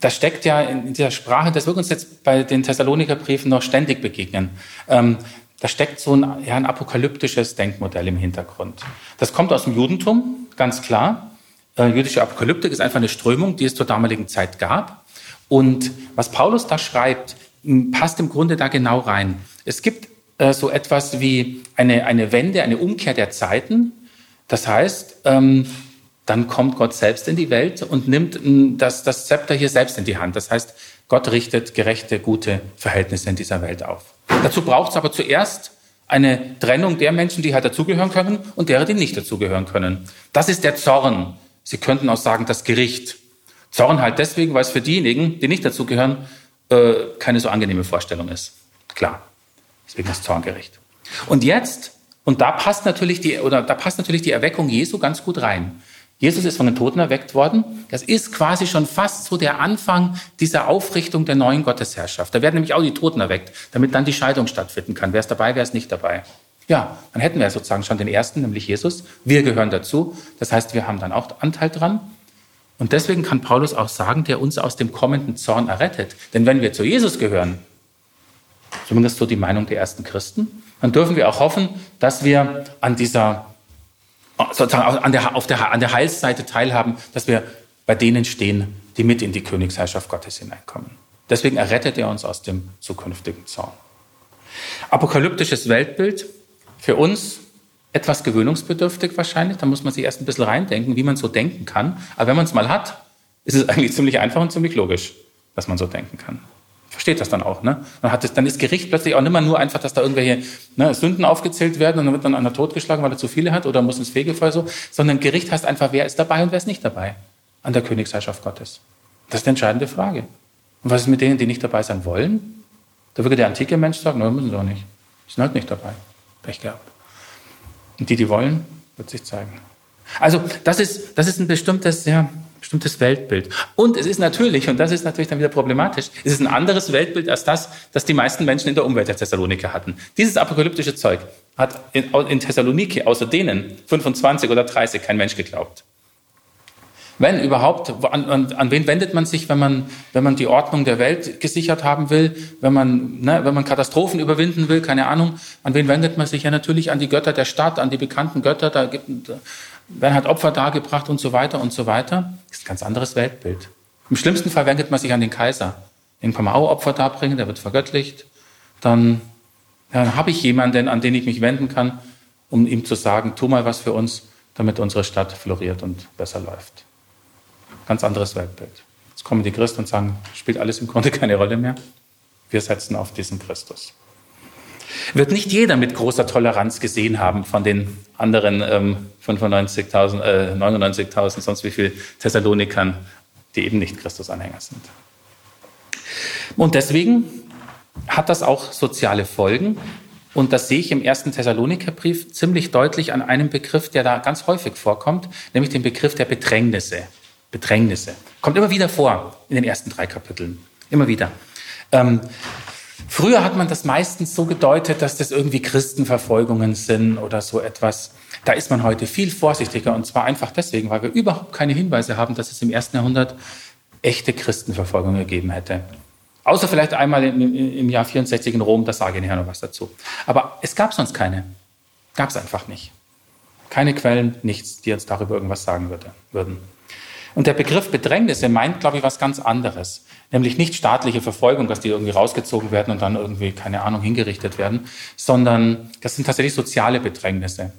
das steckt ja in dieser Sprache, das wird uns jetzt bei den Thessaloniker Briefen noch ständig begegnen. Ähm, da steckt so ein, ja, ein apokalyptisches Denkmodell im Hintergrund. Das kommt aus dem Judentum, ganz klar. Äh, jüdische Apokalyptik ist einfach eine Strömung, die es zur damaligen Zeit gab. Und was Paulus da schreibt, passt im Grunde da genau rein. Es gibt äh, so etwas wie eine, eine Wende, eine Umkehr der Zeiten. Das heißt, ähm, dann kommt Gott selbst in die Welt und nimmt das, das Zepter hier selbst in die Hand. Das heißt, Gott richtet gerechte, gute Verhältnisse in dieser Welt auf. Dazu braucht es aber zuerst eine Trennung der Menschen, die halt dazugehören können und derer, die nicht dazugehören können. Das ist der Zorn. Sie könnten auch sagen, das Gericht. Zorn halt deswegen, weil es für diejenigen, die nicht dazugehören, äh, keine so angenehme Vorstellung ist. Klar. Deswegen das Zorngericht. Und jetzt, und da passt natürlich die, oder da passt natürlich die Erweckung Jesu ganz gut rein. Jesus ist von den Toten erweckt worden. Das ist quasi schon fast so der Anfang dieser Aufrichtung der neuen Gottesherrschaft. Da werden nämlich auch die Toten erweckt, damit dann die Scheidung stattfinden kann. Wer ist dabei, wer ist nicht dabei? Ja, dann hätten wir sozusagen schon den ersten, nämlich Jesus. Wir gehören dazu. Das heißt, wir haben dann auch Anteil dran. Und deswegen kann Paulus auch sagen, der uns aus dem kommenden Zorn errettet. Denn wenn wir zu Jesus gehören, zumindest so die Meinung der ersten Christen, dann dürfen wir auch hoffen, dass wir an dieser sozusagen an der, auf der, an der Heilsseite teilhaben, dass wir bei denen stehen, die mit in die Königsherrschaft Gottes hineinkommen. Deswegen errettet er uns aus dem zukünftigen Zorn. Apokalyptisches Weltbild für uns etwas gewöhnungsbedürftig wahrscheinlich. Da muss man sich erst ein bisschen reindenken, wie man so denken kann. Aber wenn man es mal hat, ist es eigentlich ziemlich einfach und ziemlich logisch, dass man so denken kann versteht das dann auch. Ne? Dann, hat es, dann ist Gericht plötzlich auch nicht mehr nur einfach, dass da irgendwelche ne, Sünden aufgezählt werden und dann wird dann einer totgeschlagen, weil er zu viele hat oder muss ins Fegefeuer so, sondern Gericht heißt einfach, wer ist dabei und wer ist nicht dabei an der Königsherrschaft Gottes. Das ist die entscheidende Frage. Und was ist mit denen, die nicht dabei sein wollen? Da würde der antike Mensch sagen, nein, müssen sie doch nicht. Die sind halt nicht dabei. Pech gehabt. Und die, die wollen, wird sich zeigen. Also das ist, das ist ein bestimmtes, ja, bestimmtes Weltbild. Und es ist natürlich, und das ist natürlich dann wieder problematisch, es ist ein anderes Weltbild als das, das die meisten Menschen in der Umwelt der Thessaloniker hatten. Dieses apokalyptische Zeug hat in, in Thessaloniki außer denen 25 oder 30 kein Mensch geglaubt. Wenn überhaupt, an, an, an, wen wendet man sich, wenn man, wenn man die Ordnung der Welt gesichert haben will, wenn man, ne, wenn man Katastrophen überwinden will, keine Ahnung, an wen wendet man sich? Ja, natürlich an die Götter der Stadt, an die bekannten Götter, da gibt, werden halt Opfer dargebracht und so weiter und so weiter. Das ist ein ganz anderes Weltbild. Im schlimmsten Fall wendet man sich an den Kaiser. Den kann man auch Opfer darbringen, der wird vergöttlicht. Dann, dann habe ich jemanden, an den ich mich wenden kann, um ihm zu sagen, tu mal was für uns, damit unsere Stadt floriert und besser läuft. Ganz anderes Weltbild. Jetzt kommen die Christen und sagen, spielt alles im Grunde keine Rolle mehr. Wir setzen auf diesen Christus. Wird nicht jeder mit großer Toleranz gesehen haben von den anderen ähm, 95.000, äh, 99.000, sonst wie viel Thessalonikern, die eben nicht Christusanhänger sind. Und deswegen hat das auch soziale Folgen. Und das sehe ich im ersten Thessalonikerbrief ziemlich deutlich an einem Begriff, der da ganz häufig vorkommt, nämlich den Begriff der Bedrängnisse. Bedrängnisse. Kommt immer wieder vor in den ersten drei Kapiteln. Immer wieder. Ähm, früher hat man das meistens so gedeutet, dass das irgendwie Christenverfolgungen sind oder so etwas. Da ist man heute viel vorsichtiger und zwar einfach deswegen, weil wir überhaupt keine Hinweise haben, dass es im ersten Jahrhundert echte Christenverfolgungen gegeben hätte. Außer vielleicht einmal im, im Jahr 64 in Rom, da sage ich nachher noch was dazu. Aber es gab sonst keine. Gab es einfach nicht. Keine Quellen, nichts, die uns darüber irgendwas sagen würde, würden. Und der Begriff Bedrängnisse meint, glaube ich, was ganz anderes. Nämlich nicht staatliche Verfolgung, dass die irgendwie rausgezogen werden und dann irgendwie, keine Ahnung, hingerichtet werden, sondern das sind tatsächlich soziale Bedrängnisse.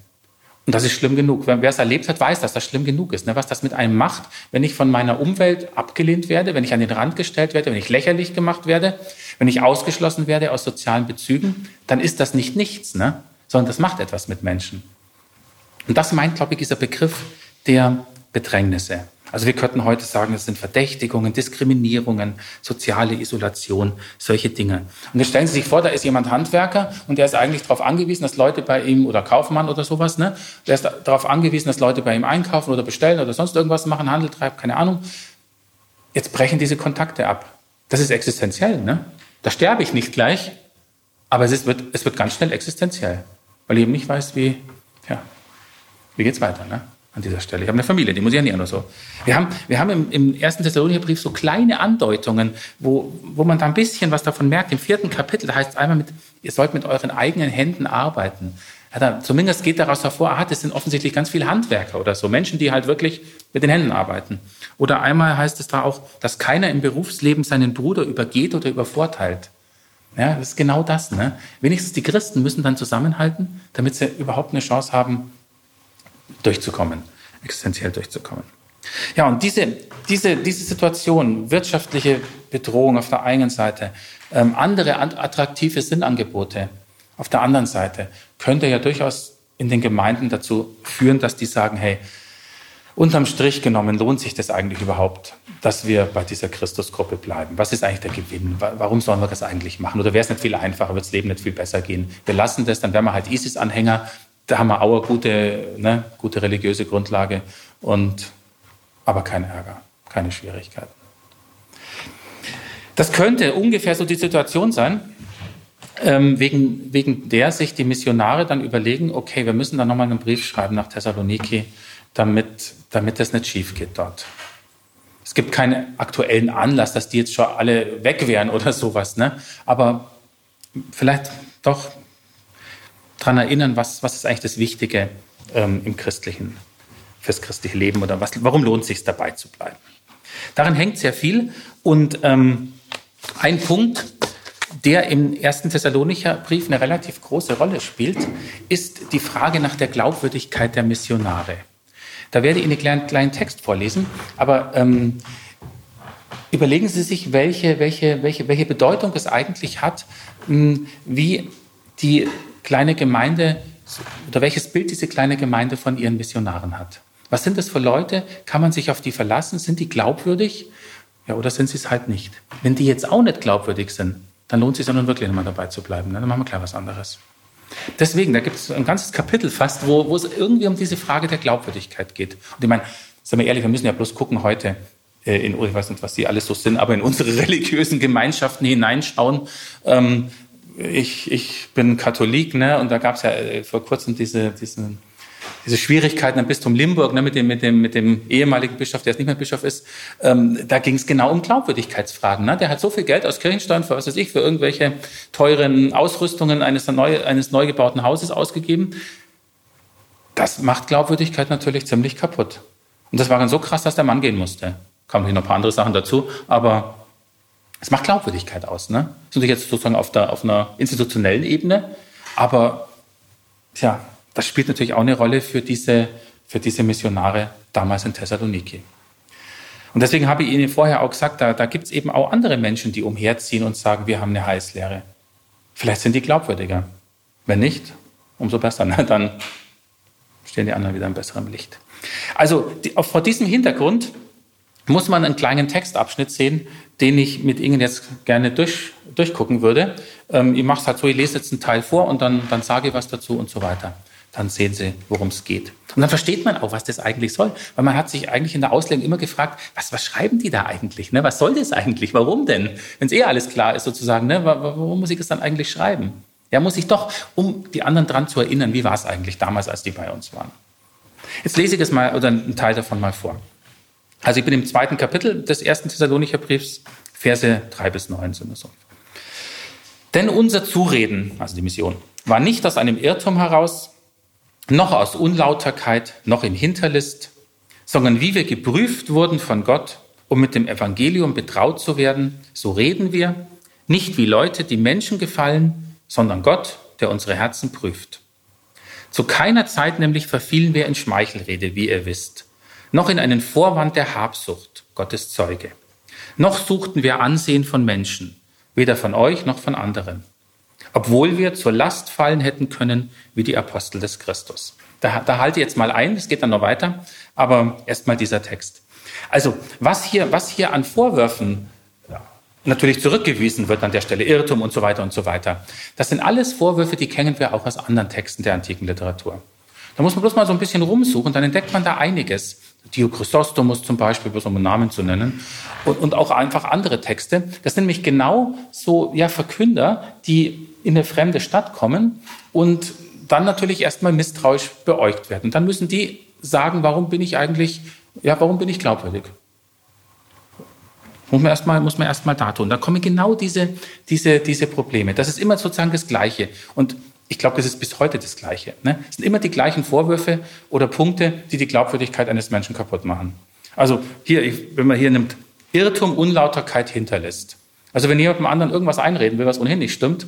Und das ist schlimm genug. Wer es erlebt hat, weiß, dass das schlimm genug ist. Ne? Was das mit einem macht, wenn ich von meiner Umwelt abgelehnt werde, wenn ich an den Rand gestellt werde, wenn ich lächerlich gemacht werde, wenn ich ausgeschlossen werde aus sozialen Bezügen, dann ist das nicht nichts, ne? sondern das macht etwas mit Menschen. Und das meint, glaube ich, dieser Begriff der Bedrängnisse. Also wir könnten heute sagen, es sind Verdächtigungen, Diskriminierungen, soziale Isolation, solche Dinge. Und jetzt stellen Sie sich vor, da ist jemand Handwerker und der ist eigentlich darauf angewiesen, dass Leute bei ihm, oder Kaufmann oder sowas, ne, der ist darauf angewiesen, dass Leute bei ihm einkaufen oder bestellen oder sonst irgendwas machen, Handel treiben, keine Ahnung. Jetzt brechen diese Kontakte ab. Das ist existenziell. Ne? Da sterbe ich nicht gleich, aber es, ist, wird, es wird ganz schnell existenziell, weil ich eben nicht weiß, wie, ja, wie geht's weiter. Ne? An dieser Stelle. Ich habe eine Familie, die muss ich nicht nur so. Wir haben, wir haben im, im ersten Thessalonicher so kleine Andeutungen, wo, wo man da ein bisschen was davon merkt. Im vierten Kapitel, heißt es einmal mit, ihr sollt mit euren eigenen Händen arbeiten. Ja, da, zumindest geht daraus hervor, ah, das sind offensichtlich ganz viele Handwerker oder so, Menschen, die halt wirklich mit den Händen arbeiten. Oder einmal heißt es da auch, dass keiner im Berufsleben seinen Bruder übergeht oder übervorteilt. Ja, das ist genau das. Ne? Wenigstens die Christen müssen dann zusammenhalten, damit sie überhaupt eine Chance haben, durchzukommen, existenziell durchzukommen. Ja, und diese, diese, diese Situation, wirtschaftliche Bedrohung auf der einen Seite, ähm, andere attraktive Sinnangebote auf der anderen Seite, könnte ja durchaus in den Gemeinden dazu führen, dass die sagen, hey, unterm Strich genommen lohnt sich das eigentlich überhaupt, dass wir bei dieser Christusgruppe bleiben? Was ist eigentlich der Gewinn? Warum sollen wir das eigentlich machen? Oder wäre es nicht viel einfacher, wird das Leben nicht viel besser gehen? Wir lassen das, dann wären wir halt ISIS-Anhänger, da haben wir auch eine gute, ne, gute religiöse Grundlage und aber kein Ärger, keine Schwierigkeiten. Das könnte ungefähr so die Situation sein, ähm, wegen, wegen der sich die Missionare dann überlegen, okay, wir müssen da nochmal einen Brief schreiben nach Thessaloniki, damit, damit das nicht schief geht dort. Es gibt keinen aktuellen Anlass, dass die jetzt schon alle weg wären oder sowas, ne? aber vielleicht doch daran erinnern, was, was ist eigentlich das Wichtige ähm, im christlichen, fürs christliche Leben oder was, warum lohnt es sich dabei zu bleiben. Daran hängt sehr viel und ähm, ein Punkt, der im ersten Thessalonicher Brief eine relativ große Rolle spielt, ist die Frage nach der Glaubwürdigkeit der Missionare. Da werde ich Ihnen einen kleinen, Text vorlesen, aber ähm, überlegen Sie sich, welche, welche, welche, welche Bedeutung es eigentlich hat, hm, wie die kleine Gemeinde oder welches Bild diese kleine Gemeinde von ihren Missionaren hat. Was sind das für Leute? Kann man sich auf die verlassen? Sind die glaubwürdig? Ja, oder sind sie es halt nicht? Wenn die jetzt auch nicht glaubwürdig sind, dann lohnt es sich ja nun wirklich nochmal dabei zu bleiben. Ne? Dann machen wir klar was anderes. Deswegen, da gibt es ein ganzes Kapitel fast, wo, wo es irgendwie um diese Frage der Glaubwürdigkeit geht. Und ich meine, sagen wir ehrlich, wir müssen ja bloß gucken heute äh, in, ich weiß nicht, was die alles so sind, aber in unsere religiösen Gemeinschaften hineinschauen. Ähm, ich, ich bin Katholik, ne? Und da gab es ja äh, vor kurzem diese, diese, diese Schwierigkeiten am Bistum Limburg, ne, mit dem, mit dem, mit dem ehemaligen Bischof, der jetzt nicht mehr Bischof ist. Ähm, da ging es genau um Glaubwürdigkeitsfragen. Ne? Der hat so viel Geld aus Kirchensteuern für was weiß ich, für irgendwelche teuren Ausrüstungen eines neu, eines neu gebauten Hauses ausgegeben. Das macht Glaubwürdigkeit natürlich ziemlich kaputt. Und das war dann so krass, dass der Mann gehen musste. Kamen hier noch ein paar andere Sachen dazu, aber es macht Glaubwürdigkeit aus. Ne? Das ist natürlich jetzt sozusagen auf, der, auf einer institutionellen Ebene, aber tja, das spielt natürlich auch eine Rolle für diese, für diese Missionare damals in Thessaloniki. Und deswegen habe ich Ihnen vorher auch gesagt, da, da gibt es eben auch andere Menschen, die umherziehen und sagen, wir haben eine Heißlehre. Vielleicht sind die glaubwürdiger. Wenn nicht, umso besser. Ne? Dann stehen die anderen wieder in besserem Licht. Also die, vor diesem Hintergrund muss man einen kleinen Textabschnitt sehen, den ich mit Ihnen jetzt gerne durch, durchgucken würde. Ähm, ich mache es halt so, ich lese jetzt einen Teil vor und dann, dann sage ich was dazu und so weiter. Dann sehen Sie, worum es geht. Und dann versteht man auch, was das eigentlich soll. Weil man hat sich eigentlich in der Auslegung immer gefragt, was, was schreiben die da eigentlich? Ne? Was soll das eigentlich? Warum denn? Wenn es eh alles klar ist sozusagen, ne? warum muss ich das dann eigentlich schreiben? Ja, muss ich doch, um die anderen dran zu erinnern, wie war es eigentlich damals, als die bei uns waren. Jetzt lese ich es mal oder einen Teil davon mal vor. Also ich bin im zweiten Kapitel des ersten Thessalonicher Briefs, Verse 3 bis 9 sind so. Denn unser Zureden, also die Mission, war nicht aus einem Irrtum heraus, noch aus Unlauterkeit, noch in Hinterlist, sondern wie wir geprüft wurden von Gott, um mit dem Evangelium betraut zu werden, so reden wir, nicht wie Leute, die Menschen gefallen, sondern Gott, der unsere Herzen prüft. Zu keiner Zeit nämlich verfielen wir in Schmeichelrede, wie ihr wisst, noch in einen Vorwand der Habsucht, Gottes Zeuge. Noch suchten wir Ansehen von Menschen, weder von euch noch von anderen, obwohl wir zur Last fallen hätten können wie die Apostel des Christus. Da, da halte jetzt mal ein, es geht dann noch weiter, aber erstmal dieser Text. Also, was hier, was hier an Vorwürfen natürlich zurückgewiesen wird an der Stelle, Irrtum und so weiter und so weiter. Das sind alles Vorwürfe, die kennen wir auch aus anderen Texten der antiken Literatur. Da muss man bloß mal so ein bisschen rumsuchen, dann entdeckt man da einiges. Diochrysostomus zum Beispiel, um einen Namen zu nennen, und, und auch einfach andere Texte. Das sind nämlich genau so ja, Verkünder, die in eine fremde Stadt kommen und dann natürlich erstmal misstrauisch beäugt werden. Dann müssen die sagen, warum bin ich eigentlich, ja, warum bin ich glaubwürdig? Muss man erstmal, muss da tun. Da kommen genau diese, diese, diese Probleme. Das ist immer sozusagen das Gleiche. Und ich glaube, das ist bis heute das Gleiche. Ne? Es sind immer die gleichen Vorwürfe oder Punkte, die die Glaubwürdigkeit eines Menschen kaputt machen. Also hier, wenn man hier nimmt, Irrtum, Unlauterkeit hinterlässt. Also wenn jemand dem anderen irgendwas einreden will, was ohnehin nicht stimmt,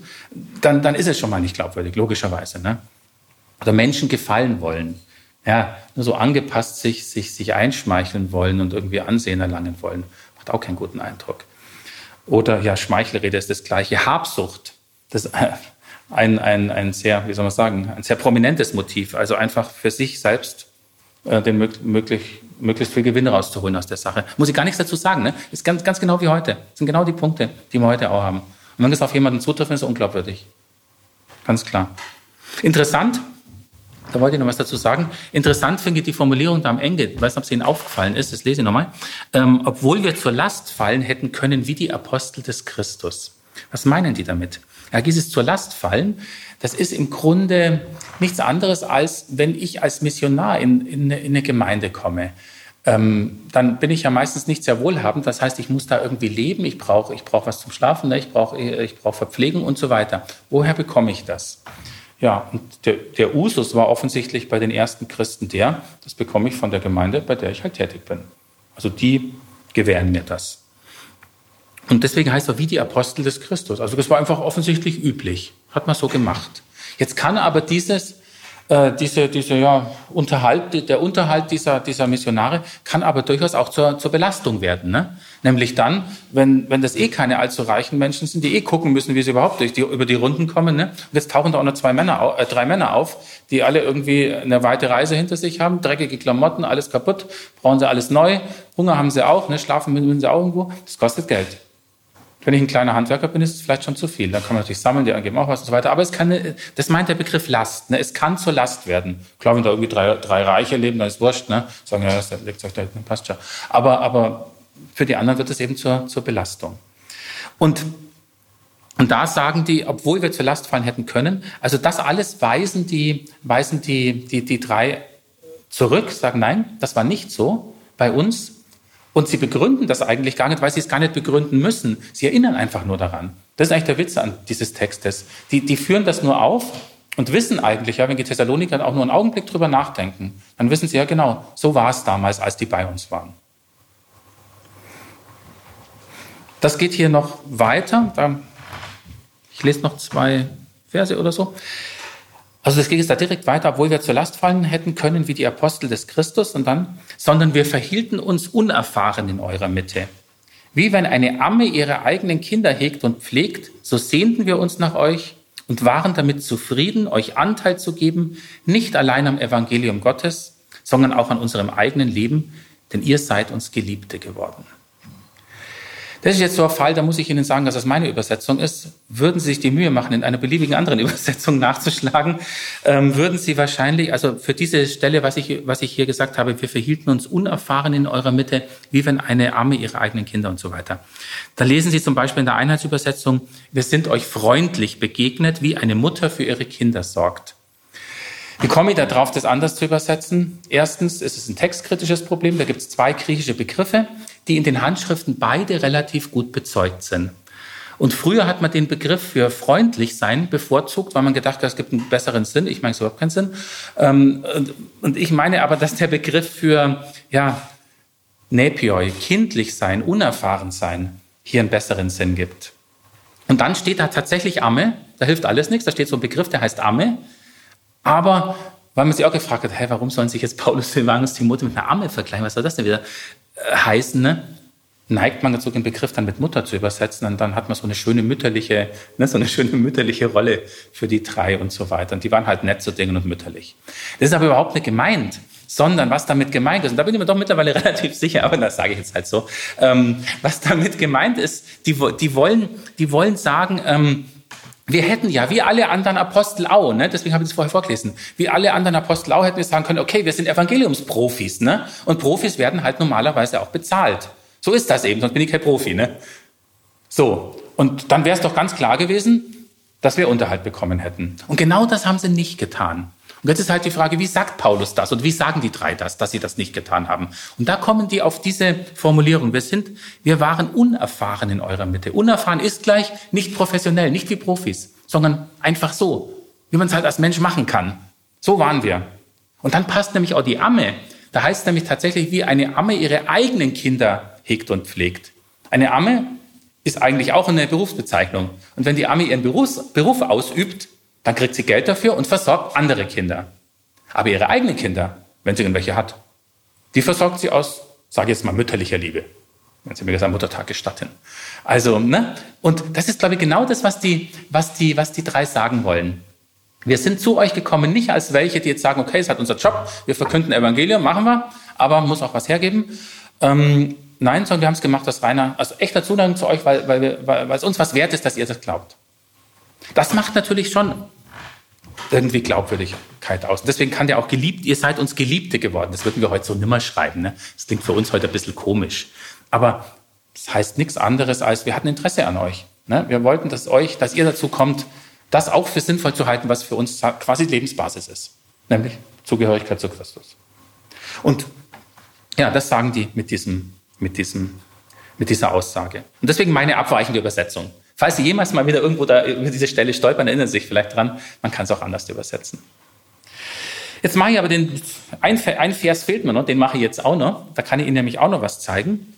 dann, dann ist es schon mal nicht glaubwürdig, logischerweise. Ne? Oder Menschen gefallen wollen. Ja, nur so angepasst sich, sich, sich einschmeicheln wollen und irgendwie Ansehen erlangen wollen. Macht auch keinen guten Eindruck. Oder ja, Schmeichelrede ist das gleiche. Habsucht. Das ist ein, ein, ein sehr, wie soll man sagen, ein sehr prominentes Motiv. Also einfach für sich selbst äh, den möglich, möglichst viel Gewinn rauszuholen aus der Sache. Muss ich gar nichts dazu sagen. Ne? Ist ganz, ganz genau wie heute. Das sind genau die Punkte, die wir heute auch haben. Und wenn das auf jemanden zutrifft, ist es unglaubwürdig. Ganz klar. Interessant, da wollte ich noch was dazu sagen. Interessant finde ich die Formulierung da am Ende. Ich weiß nicht, ob es Ihnen aufgefallen ist. Das lese ich nochmal. Ähm, obwohl wir zur Last fallen hätten können wie die Apostel des Christus. Was meinen die damit? Dieses zur Last fallen, das ist im Grunde nichts anderes als, wenn ich als Missionar in, in, in eine Gemeinde komme. Ähm, dann bin ich ja meistens nicht sehr wohlhabend. Das heißt, ich muss da irgendwie leben. Ich brauche ich brauch was zum Schlafen, ne? ich brauche ich brauch Verpflegung und so weiter. Woher bekomme ich das? Ja, und der, der Usus war offensichtlich bei den ersten Christen der, das bekomme ich von der Gemeinde, bei der ich halt tätig bin. Also die gewähren mir das. Und deswegen heißt er wie die Apostel des Christus. Also das war einfach offensichtlich üblich. Hat man so gemacht. Jetzt kann aber dieses äh, diese, diese ja, Unterhalt, der Unterhalt dieser, dieser Missionare kann aber durchaus auch zur, zur Belastung werden. Ne? Nämlich dann, wenn, wenn das eh keine allzu reichen Menschen sind, die eh gucken müssen, wie sie überhaupt durch die, über die Runden kommen. Ne? Und jetzt tauchen da auch noch zwei Männer, äh, drei Männer auf, die alle irgendwie eine weite Reise hinter sich haben, dreckige Klamotten, alles kaputt, brauchen sie alles neu, Hunger haben sie auch, ne? schlafen müssen sie auch irgendwo. Das kostet Geld. Wenn ich ein kleiner Handwerker bin, ist es vielleicht schon zu viel. Dann kann man natürlich sammeln, die geben auch was und so weiter. Aber es kann, das meint der Begriff Last. Ne? Es kann zur Last werden. Klar, wenn da irgendwie drei, drei Reiche leben, dann ist wurscht. Ne? Sagen, ja, das legt euch da hinten, passt schon. Aber, aber für die anderen wird es eben zur, zur Belastung. Und, und da sagen die, obwohl wir zur Last fallen hätten können, also das alles weisen die, weisen die, die, die drei zurück, sagen, nein, das war nicht so bei uns. Und sie begründen das eigentlich gar nicht, weil sie es gar nicht begründen müssen. Sie erinnern einfach nur daran. Das ist eigentlich der Witz an dieses Textes. Die, die führen das nur auf und wissen eigentlich, ja, wenn die Thessaloniker auch nur einen Augenblick drüber nachdenken, dann wissen sie ja genau, so war es damals, als die bei uns waren. Das geht hier noch weiter. Ich lese noch zwei Verse oder so. Also das geht jetzt da direkt weiter, obwohl wir zur Last fallen hätten können wie die Apostel des Christus und dann, sondern wir verhielten uns unerfahren in eurer Mitte. Wie wenn eine Amme ihre eigenen Kinder hegt und pflegt, so sehnten wir uns nach euch und waren damit zufrieden, euch Anteil zu geben, nicht allein am Evangelium Gottes, sondern auch an unserem eigenen Leben, denn ihr seid uns Geliebte geworden. Das ist jetzt so ein Fall, da muss ich Ihnen sagen, dass das meine Übersetzung ist. Würden Sie sich die Mühe machen, in einer beliebigen anderen Übersetzung nachzuschlagen, ähm, würden Sie wahrscheinlich, also für diese Stelle, was ich, was ich hier gesagt habe, wir verhielten uns unerfahren in eurer Mitte, wie wenn eine Amme ihre eigenen Kinder und so weiter. Da lesen Sie zum Beispiel in der Einheitsübersetzung, wir sind euch freundlich begegnet, wie eine Mutter für ihre Kinder sorgt. Wie komme ich da drauf, das anders zu übersetzen? Erstens ist es ein textkritisches Problem. Da gibt es zwei griechische Begriffe, die in den Handschriften beide relativ gut bezeugt sind. Und früher hat man den Begriff für freundlich sein bevorzugt, weil man gedacht hat, es gibt einen besseren Sinn. Ich meine, es überhaupt keinen Sinn. Ähm, und ich meine aber, dass der Begriff für, ja, Nepioi, kindlich sein, unerfahren sein, hier einen besseren Sinn gibt. Und dann steht da tatsächlich Amme, da hilft alles nichts, da steht so ein Begriff, der heißt Amme, aber weil man sich auch gefragt hat, hey, warum sollen sich jetzt Paulus, Silvanus, Timotheus mit einer Amme vergleichen? Was soll das denn wieder heißen? Ne? Neigt man dazu, den Begriff dann mit Mutter zu übersetzen und dann hat man so eine schöne mütterliche, ne, so eine schöne mütterliche Rolle für die drei und so weiter. Und die waren halt nett zu Dingen und mütterlich. Das ist aber überhaupt nicht gemeint, sondern was damit gemeint ist, und da bin ich mir doch mittlerweile relativ sicher, aber das sage ich jetzt halt so, ähm, was damit gemeint ist, die, die, wollen, die wollen sagen, ähm, wir hätten ja, wie alle anderen Apostel auch, ne? deswegen habe ich das vorher vorgelesen, wie alle anderen Apostel auch hätten wir sagen können, okay, wir sind Evangeliumsprofis, ne? Und Profis werden halt normalerweise auch bezahlt. So ist das eben, sonst bin ich kein Profi, ne? So. Und dann wäre es doch ganz klar gewesen, dass wir Unterhalt bekommen hätten. Und genau das haben sie nicht getan. Und jetzt ist halt die Frage, wie sagt Paulus das und wie sagen die drei das, dass sie das nicht getan haben? Und da kommen die auf diese Formulierung. Wir sind, wir waren unerfahren in eurer Mitte. Unerfahren ist gleich nicht professionell, nicht wie Profis, sondern einfach so, wie man es halt als Mensch machen kann. So waren wir. Und dann passt nämlich auch die Amme. Da heißt es nämlich tatsächlich, wie eine Amme ihre eigenen Kinder hegt und pflegt. Eine Amme ist eigentlich auch eine Berufsbezeichnung. Und wenn die Amme ihren Berufs, Beruf ausübt, dann kriegt sie Geld dafür und versorgt andere Kinder. Aber ihre eigenen Kinder, wenn sie irgendwelche hat, die versorgt sie aus, sage ich jetzt mal, mütterlicher Liebe. Wenn Sie mir das am Muttertag gestatten. Also, ne? Und das ist, glaube ich, genau das, was die, was die, was die drei sagen wollen. Wir sind zu euch gekommen, nicht als welche, die jetzt sagen, okay, es hat unser Job, wir verkünden Evangelium, machen wir, aber muss auch was hergeben. Ähm, nein, sondern wir haben es gemacht aus reiner, also echter Zugang zu euch, weil, weil, wir, weil, weil es uns was wert ist, dass ihr das glaubt. Das macht natürlich schon irgendwie Glaubwürdigkeit aus. Deswegen kann der auch geliebt, ihr seid uns Geliebte geworden. Das würden wir heute so nimmer schreiben. Ne? Das klingt für uns heute ein bisschen komisch. Aber das heißt nichts anderes als, wir hatten Interesse an euch. Ne? Wir wollten, dass euch, dass ihr dazu kommt, das auch für sinnvoll zu halten, was für uns quasi Lebensbasis ist. Nämlich Zugehörigkeit zu Christus. Und ja, das sagen die mit diesem, mit diesem, mit dieser Aussage. Und deswegen meine abweichende Übersetzung. Falls Sie jemals mal wieder irgendwo da über diese Stelle stolpern, erinnern Sie sich vielleicht dran, man kann es auch anders übersetzen. Jetzt mache ich aber den, ein, ein Vers fehlt mir noch, den mache ich jetzt auch noch. Da kann ich Ihnen nämlich auch noch was zeigen.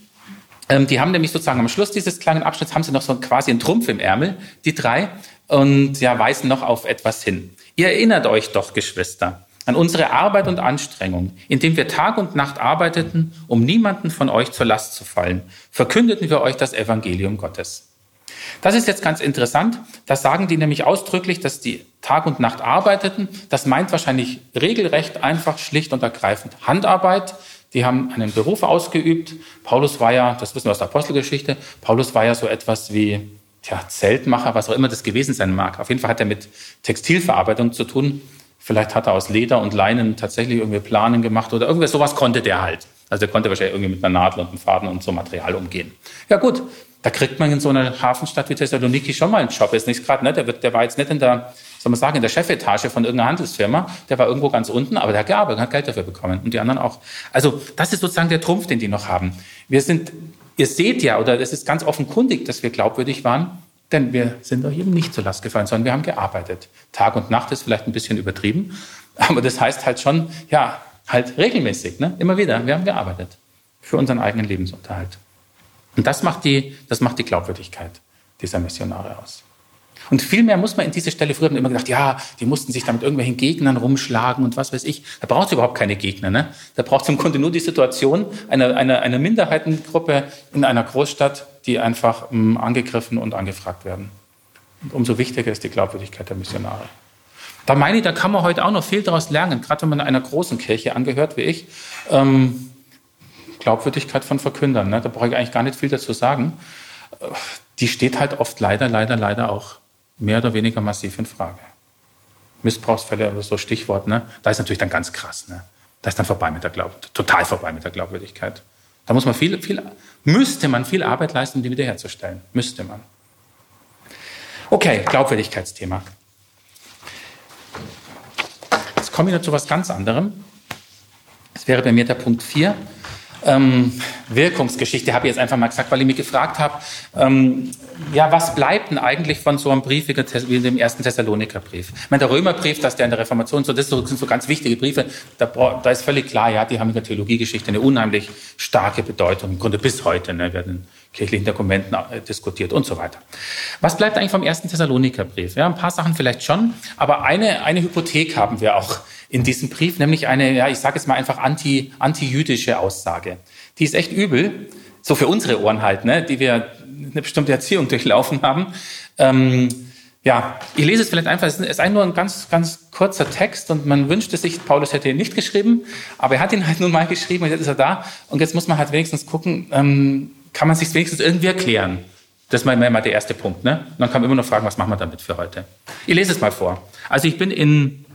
Ähm, die haben nämlich sozusagen am Schluss dieses kleinen Abschnitts haben sie noch so quasi einen Trumpf im Ärmel, die drei, und ja, weisen noch auf etwas hin. Ihr erinnert euch doch, Geschwister, an unsere Arbeit und Anstrengung, indem wir Tag und Nacht arbeiteten, um niemanden von euch zur Last zu fallen, verkündeten wir euch das Evangelium Gottes. Das ist jetzt ganz interessant. Da sagen die nämlich ausdrücklich, dass die Tag und Nacht arbeiteten. Das meint wahrscheinlich regelrecht einfach, schlicht und ergreifend Handarbeit. Die haben einen Beruf ausgeübt. Paulus war ja, das wissen wir aus der Apostelgeschichte, Paulus war ja so etwas wie tja, Zeltmacher, was auch immer das gewesen sein mag. Auf jeden Fall hat er mit Textilverarbeitung zu tun. Vielleicht hat er aus Leder und Leinen tatsächlich irgendwie Planen gemacht oder irgendwas, sowas konnte der halt. Also er konnte wahrscheinlich irgendwie mit einer Nadel und einem Faden und so Material umgehen. Ja gut, da kriegt man in so einer Hafenstadt wie Thessaloniki schon mal einen Job. Ist nicht gerade, ne? Der, wird, der war jetzt nicht in der, soll man sagen, in der Chefetage von irgendeiner Handelsfirma. Der war irgendwo ganz unten, aber der hat gearbeitet, hat Geld dafür bekommen. Und die anderen auch. Also, das ist sozusagen der Trumpf, den die noch haben. Wir sind, ihr seht ja, oder es ist ganz offenkundig, dass wir glaubwürdig waren, denn wir sind euch eben nicht zur Last gefallen, sondern wir haben gearbeitet. Tag und Nacht ist vielleicht ein bisschen übertrieben, aber das heißt halt schon, ja, halt regelmäßig, ne? immer wieder. Wir haben gearbeitet für unseren eigenen Lebensunterhalt. Und das macht die, das macht die Glaubwürdigkeit dieser Missionare aus. Und viel mehr muss man in diese Stelle, früher haben immer gedacht, ja, die mussten sich da mit irgendwelchen Gegnern rumschlagen und was weiß ich. Da braucht es überhaupt keine Gegner. Ne? Da braucht es im Grunde nur die Situation einer, einer, einer Minderheitengruppe in einer Großstadt, die einfach mh, hm, angegriffen und angefragt werden. Und umso wichtiger ist die Glaubwürdigkeit der Missionare. Da meine ich, da kann man heute auch noch viel daraus lernen, gerade wenn man einer großen Kirche angehört wie ich. Ähm, Glaubwürdigkeit von Verkündern, ne? da brauche ich eigentlich gar nicht viel dazu sagen. Die steht halt oft leider, leider, leider auch mehr oder weniger massiv in Frage. Missbrauchsfälle oder so Stichwort, ne? da ist natürlich dann ganz krass. Ne? Da ist dann vorbei mit der Glaubwürdigkeit, total vorbei mit der Glaubwürdigkeit. Da muss man viel, viel, müsste man viel Arbeit leisten, um die wiederherzustellen. Müsste man. Okay, Glaubwürdigkeitsthema. Jetzt komme ich noch zu was ganz anderem. Das wäre bei mir der Punkt 4. Ähm, Wirkungsgeschichte habe ich jetzt einfach mal gesagt, weil ich mich gefragt habe, ähm, ja, was bleibt denn eigentlich von so einem Brief wie, dem ersten Thessalonikerbrief? Ich meine, der Römerbrief, dass der in der Reformation so, das sind so ganz wichtige Briefe, da, da ist völlig klar, ja, die haben in der Theologiegeschichte eine unheimlich starke Bedeutung, im Grunde bis heute, ne, werden kirchlichen Dokumenten äh, diskutiert und so weiter. Was bleibt eigentlich vom ersten Thessalonikerbrief? Ja, ein paar Sachen vielleicht schon, aber eine, eine Hypothek haben wir auch in diesem Brief, nämlich eine, ja, ich sage es mal einfach anti, anti-jüdische Aussage. Die ist echt übel, so für unsere Ohren halt, ne, die wir eine bestimmte Erziehung durchlaufen haben. Ähm, ja, ich lese es vielleicht einfach. Es ist nur ein ganz, ganz kurzer Text und man wünschte sich, Paulus hätte ihn nicht geschrieben, aber er hat ihn halt nun mal geschrieben und jetzt ist er da. Und jetzt muss man halt wenigstens gucken, ähm, kann man sich wenigstens irgendwie erklären. Das ist mal, mal der erste Punkt. Ne? Und dann kann man immer noch fragen, was machen wir damit für heute. Ich lese es mal vor. Also ich bin in,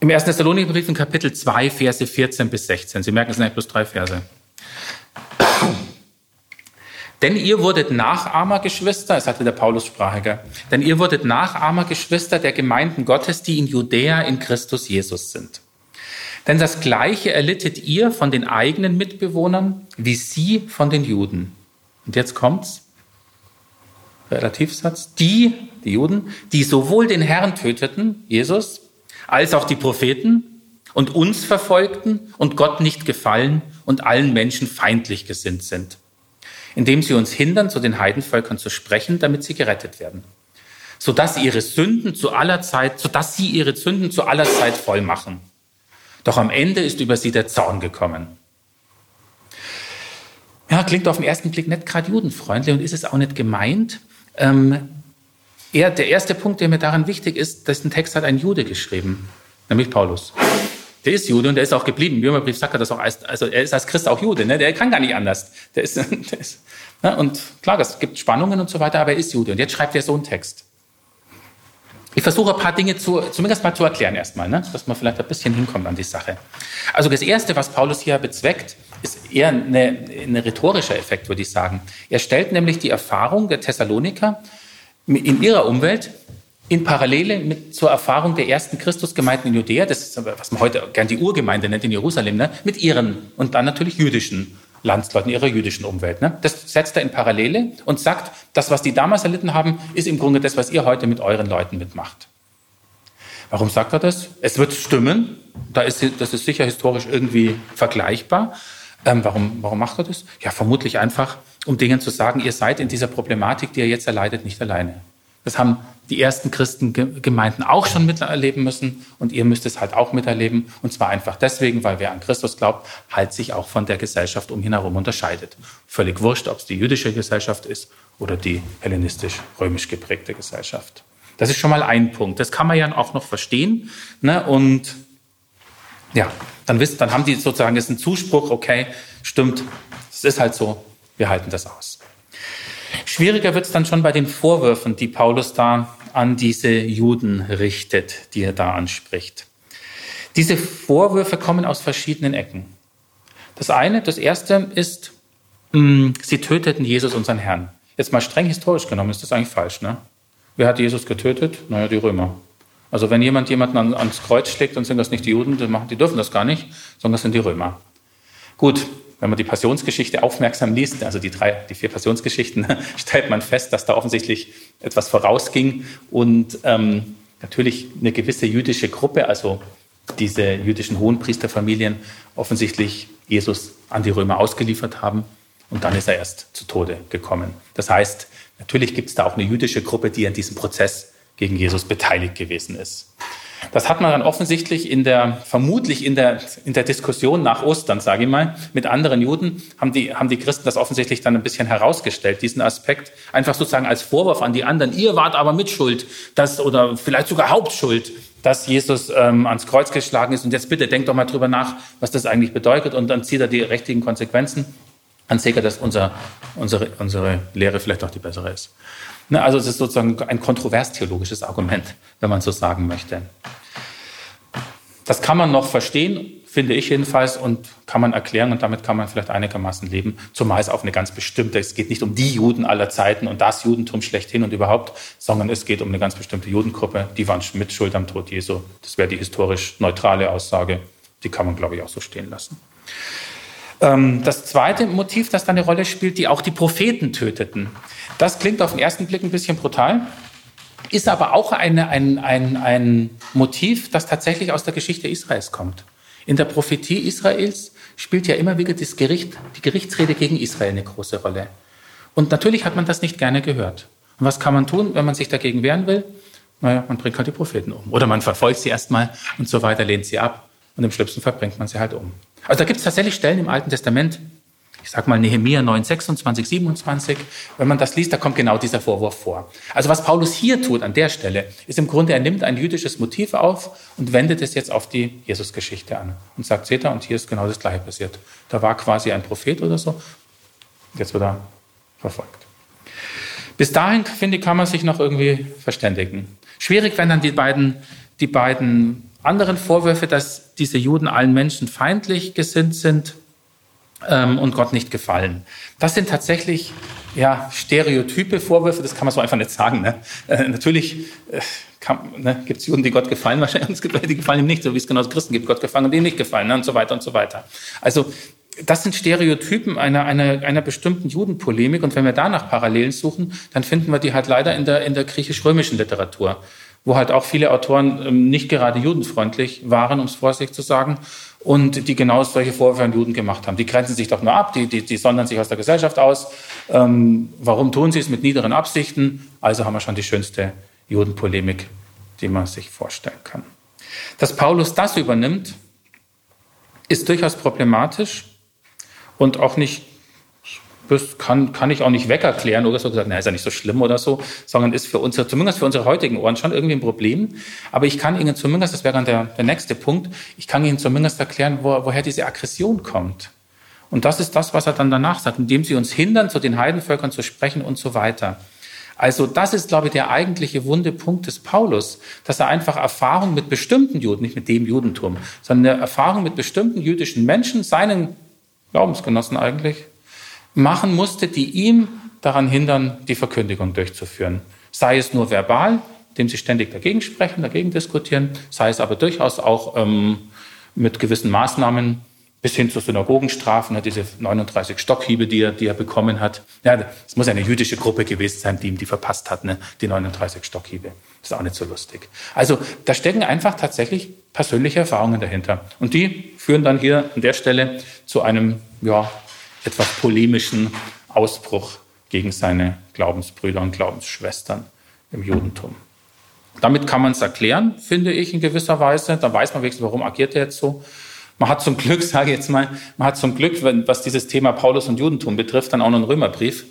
im 1. Thessalonikerbrief in Kapitel 2, Verse 14 bis 16. Sie merken, es sind eigentlich bloß drei Verse. Denn ihr wurdet Nachahmer, Geschwister, es hatte der Paulus Sprache, denn ihr wurdet Nachahmer, Geschwister der Gemeinden Gottes, die in Judäa in Christus Jesus sind. Denn das Gleiche erlittet ihr von den eigenen Mitbewohnern, wie sie von den Juden. Und jetzt kommt's. Relativsatz. Die, die Juden, die sowohl den Herrn töteten, Jesus, als auch die Propheten und uns verfolgten und Gott nicht gefallen und allen Menschen feindlich gesinnt sind, indem sie uns hindern, zu den Heidenvölkern zu sprechen, damit sie gerettet werden, sodass ihre Sünden zu aller Zeit, sodass sie ihre Sünden zu aller Zeit voll machen doch am Ende ist über sie der Zorn gekommen. Ja, klingt auf den ersten Blick nicht gerade judenfreundlich und ist es auch nicht gemeint. Ähm, er, der erste Punkt, der mir daran wichtig ist, dass ein Text hat ein Jude geschrieben, nämlich Paulus. Der ist Jude und der ist auch geblieben. Im Römerbrief sagt er das auch. Als, also er ist als Christ auch Jude. Ne? Der kann gar nicht anders. Der ist, der ist, ne? Und klar, es gibt Spannungen und so weiter, aber er ist Jude. Und jetzt schreibt er so einen Text. Ich versuche ein paar Dinge zu, zumindest mal zu erklären erstmal, ne? dass man vielleicht ein bisschen hinkommt an die Sache. Also das Erste, was Paulus hier bezweckt, ist eher eine, ein rhetorischer Effekt, würde ich sagen. Er stellt nämlich die Erfahrung der Thessaloniker in ihrer Umwelt in Parallele mit zur Erfahrung der ersten Christusgemeinden in Judäa, das ist, was man heute gern die Urgemeinde nennt in Jerusalem, ne? mit ihren und dann natürlich jüdischen Landsleuten ihrer jüdischen Umwelt. Ne? Das setzt er in Parallele und sagt, das, was die damals erlitten haben, ist im Grunde das, was ihr heute mit euren Leuten mitmacht. Warum sagt er das? Es wird stimmen. Da ist, das ist sicher historisch irgendwie vergleichbar. Ähm, warum, warum macht er das? Ja, vermutlich einfach, um denen zu sagen, ihr seid in dieser Problematik, die ihr jetzt erleidet, nicht alleine. Das haben die ersten Christengemeinden auch schon miterleben müssen und ihr müsst es halt auch miterleben. Und zwar einfach deswegen, weil wer an Christus glaubt, halt sich auch von der Gesellschaft um ihn herum unterscheidet. Völlig wurscht, ob es die jüdische Gesellschaft ist oder die hellenistisch-römisch geprägte Gesellschaft. Das ist schon mal ein Punkt. Das kann man ja auch noch verstehen. Ne? Und ja, dann, wisst, dann haben die sozusagen jetzt einen Zuspruch, okay, stimmt, es ist halt so, wir halten das aus. Schwieriger wird es dann schon bei den Vorwürfen, die Paulus da an diese Juden richtet, die er da anspricht. Diese Vorwürfe kommen aus verschiedenen Ecken. Das eine, das erste ist, mh, mm, sie töteten Jesus, unseren Herrn. Jetzt mal streng historisch genommen ist das eigentlich falsch. Ne? Wer hat Jesus getötet? Naja, die Römer. Also wenn jemand jemanden an, ans Kreuz schlägt, dann sind das nicht die Juden, die, machen, die dürfen das gar nicht, sondern das sind die Römer. Gut, wenn man die Passionsgeschichte aufmerksam liest, also die drei, die vier Passionsgeschichten, stellt man fest, dass da offensichtlich etwas vorausging und ähm, natürlich eine gewisse jüdische Gruppe, also diese jüdischen Hohenpriesterfamilien, offensichtlich Jesus an die Römer ausgeliefert haben und dann ist er erst zu Tode gekommen. Das heißt, natürlich gibt es da auch eine jüdische Gruppe, die an diesem Prozess gegen Jesus beteiligt gewesen ist. Das hat man dann offensichtlich in der, vermutlich in der, in der Diskussion nach Ostern, sage ich mal, mit anderen Juden, haben die, haben die Christen das offensichtlich dann ein bisschen herausgestellt, diesen Aspekt, einfach sozusagen als Vorwurf an die anderen, ihr wart aber Mitschuld, das, oder vielleicht sogar Hauptschuld, dass Jesus ähm, ans Kreuz geschlagen ist. Und jetzt bitte denkt doch mal drüber nach, was das eigentlich bedeutet und dann zieht er die richtigen Konsequenzen. Dann seht er, dass unser, unsere, unsere Lehre vielleicht auch die bessere ist. Ne, also es ist sozusagen ein kontrovers-theologisches Argument, wenn man so sagen möchte. Das kann man noch verstehen, finde ich jedenfalls, und kann man erklären und damit kann man vielleicht einigermaßen leben, zumal es auf eine ganz bestimmte, es geht nicht um die Juden aller Zeiten und das Judentum schlechthin und überhaupt, sondern es geht um eine ganz bestimmte Judengruppe, die waren mit Schuld am Tod Jesu. Das wäre die historisch neutrale Aussage, die kann man, glaube ich, auch so stehen lassen. Ähm, das zweite Motiv, das da eine Rolle spielt, die auch die Propheten töteten. Das klingt auf den ersten Blick ein bisschen brutal, ist aber auch eine, ein, ein, ein Motiv, das tatsächlich aus der Geschichte Israels kommt. In der Prophetie Israels spielt ja immer wieder das Gericht, die Gerichtsrede gegen Israel eine große Rolle. Und natürlich hat man das nicht gerne gehört. Und was kann man tun, wenn man sich dagegen wehren will? Naja, man bringt halt die Propheten um. Oder man verfolgt sie erstmal und so weiter, lehnt sie ab. Und im schlimmsten Fall bringt man sie halt um. Also da gibt es tatsächlich Stellen im Alten Testament, ich sage mal Nehemia 9, 26, 27, wenn man das liest, da kommt genau dieser Vorwurf vor. Also was Paulus hier tut an der Stelle, ist im Grunde, er nimmt ein jüdisches Motiv auf und wendet es jetzt auf die Jesusgeschichte an und sagt, seht ihr, und hier ist genau das Gleiche passiert. Da war quasi ein Prophet oder so, jetzt wird er verfolgt. Bis dahin, finde ich, kann man sich noch irgendwie verständigen. Schwierig, wenn dann die beiden, die beiden anderen Vorwürfe, dass diese Juden allen Menschen feindlich gesinnt sind ähm, und Gott nicht gefallen. Das sind tatsächlich ja, stereotype Vorwürfe, das kann man so einfach nicht sagen. Ne? Äh, natürlich äh, ne, gibt es Juden, die Gott gefallen, wahrscheinlich, es gibt welche, die gefallen ihm nicht, so wie es genauso Christen gibt, Gott gefallen und ihm nicht gefallen ne? und so weiter und so weiter. Also das sind Stereotypen einer, einer, einer bestimmten Judenpolemik und wenn wir danach Parallelen suchen, dann finden wir die halt leider in der, in der griechisch-römischen Literatur wo halt auch viele Autoren ähm, nicht gerade judenfreundlich waren, um es vorsichtig zu sagen, und die genau solche Vorwürfe an Juden gemacht haben. Die grenzen sich doch nur ab, die, die, die sondern sich aus der Gesellschaft aus. Ähm, warum tun sie es mit niederen Absichten? Also haben wir schon die schönste Judenpolemik, die man sich vorstellen kann. Dass Paulus das übernimmt, ist durchaus problematisch und auch nicht das kann, kann ich auch nicht wegerklären oder so gesagt, na, ist ja nicht so schlimm oder so, sondern ist für unsere, zumindest für unsere heutigen Ohren schon irgendwie ein Problem. Aber ich kann Ihnen zumindest, das wäre dann der, der nächste Punkt, ich kann Ihnen zumindest erklären, wo, woher diese Aggression kommt. Und das ist das, was er dann danach sagt, indem sie uns hindern, zu den Heidenvölkern zu sprechen und so weiter. Also das ist, glaube ich, der eigentliche wunde Punkt des Paulus, dass er einfach Erfahrung mit bestimmten Juden, nicht mit dem Judentum, sondern eine Erfahrung mit bestimmten jüdischen Menschen, seinen Glaubensgenossen eigentlich, machen musste, die ihm daran hindern, die Verkündigung durchzuführen. Sei es nur verbal, indem sie ständig dagegen sprechen, dagegen diskutieren, sei es aber durchaus auch ähm, mit gewissen Maßnahmen bis hin zu Synagogenstrafen, diese 39 Stockhiebe, die er, die er bekommen hat. Ja, es muss eine jüdische Gruppe gewesen sein, die ihm die verpasst hat, ne? die 39 Stockhiebe. Das ist auch nicht so lustig. Also da stecken einfach tatsächlich persönliche Erfahrungen dahinter. Und die führen dann hier an der Stelle zu einem ja, etwas polemischen Ausbruch gegen seine Glaubensbrüder und Glaubensschwestern im Judentum. Damit kann man es erklären, finde ich, in gewisser Weise. Da weiß man wenigstens, warum agiert er jetzt so. Man hat zum Glück, sage ich jetzt mal, man hat zum Glück, wenn, was dieses Thema Paulus und Judentum betrifft, dann auch noch einen Römerbrief.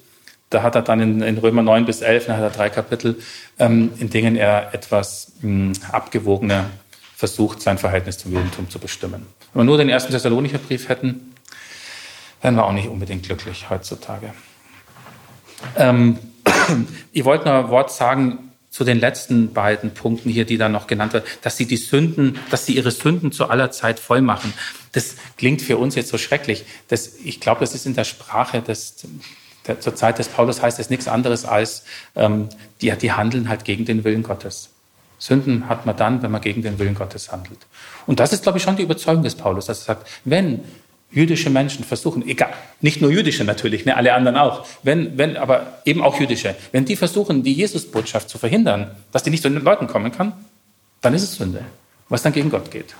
Da hat er dann in, in Römer 9 bis 11, da hat er drei Kapitel, ähm, in denen er etwas mh, abgewogener versucht, sein Verhältnis zum Judentum zu bestimmen. Wenn wir nur den ersten Thessalonicher Brief hätten, werden wir auch nicht unbedingt glücklich heutzutage. Ähm, ich wollte noch ein Wort sagen zu den letzten beiden Punkten hier, die da noch genannt werden, dass sie die Sünden, dass sie ihre Sünden zu aller Zeit voll machen. Das klingt für uns jetzt so schrecklich. Das, ich glaube, das ist in der Sprache des, der, zur Zeit des Paulus heißt es nichts anderes als, ähm, die, die handeln halt gegen den Willen Gottes. Sünden hat man dann, wenn man gegen den Willen Gottes handelt. Und das ist, glaube ich, schon die Überzeugung des Paulus, dass er sagt, wenn jüdische Menschen versuchen, egal, nicht nur jüdische natürlich, ne, alle anderen auch, wenn, wenn, aber eben auch jüdische, wenn die versuchen, die Jesusbotschaft zu verhindern, dass die nicht zu den Leuten kommen kann, dann ist es Sünde, was dann gegen Gott geht.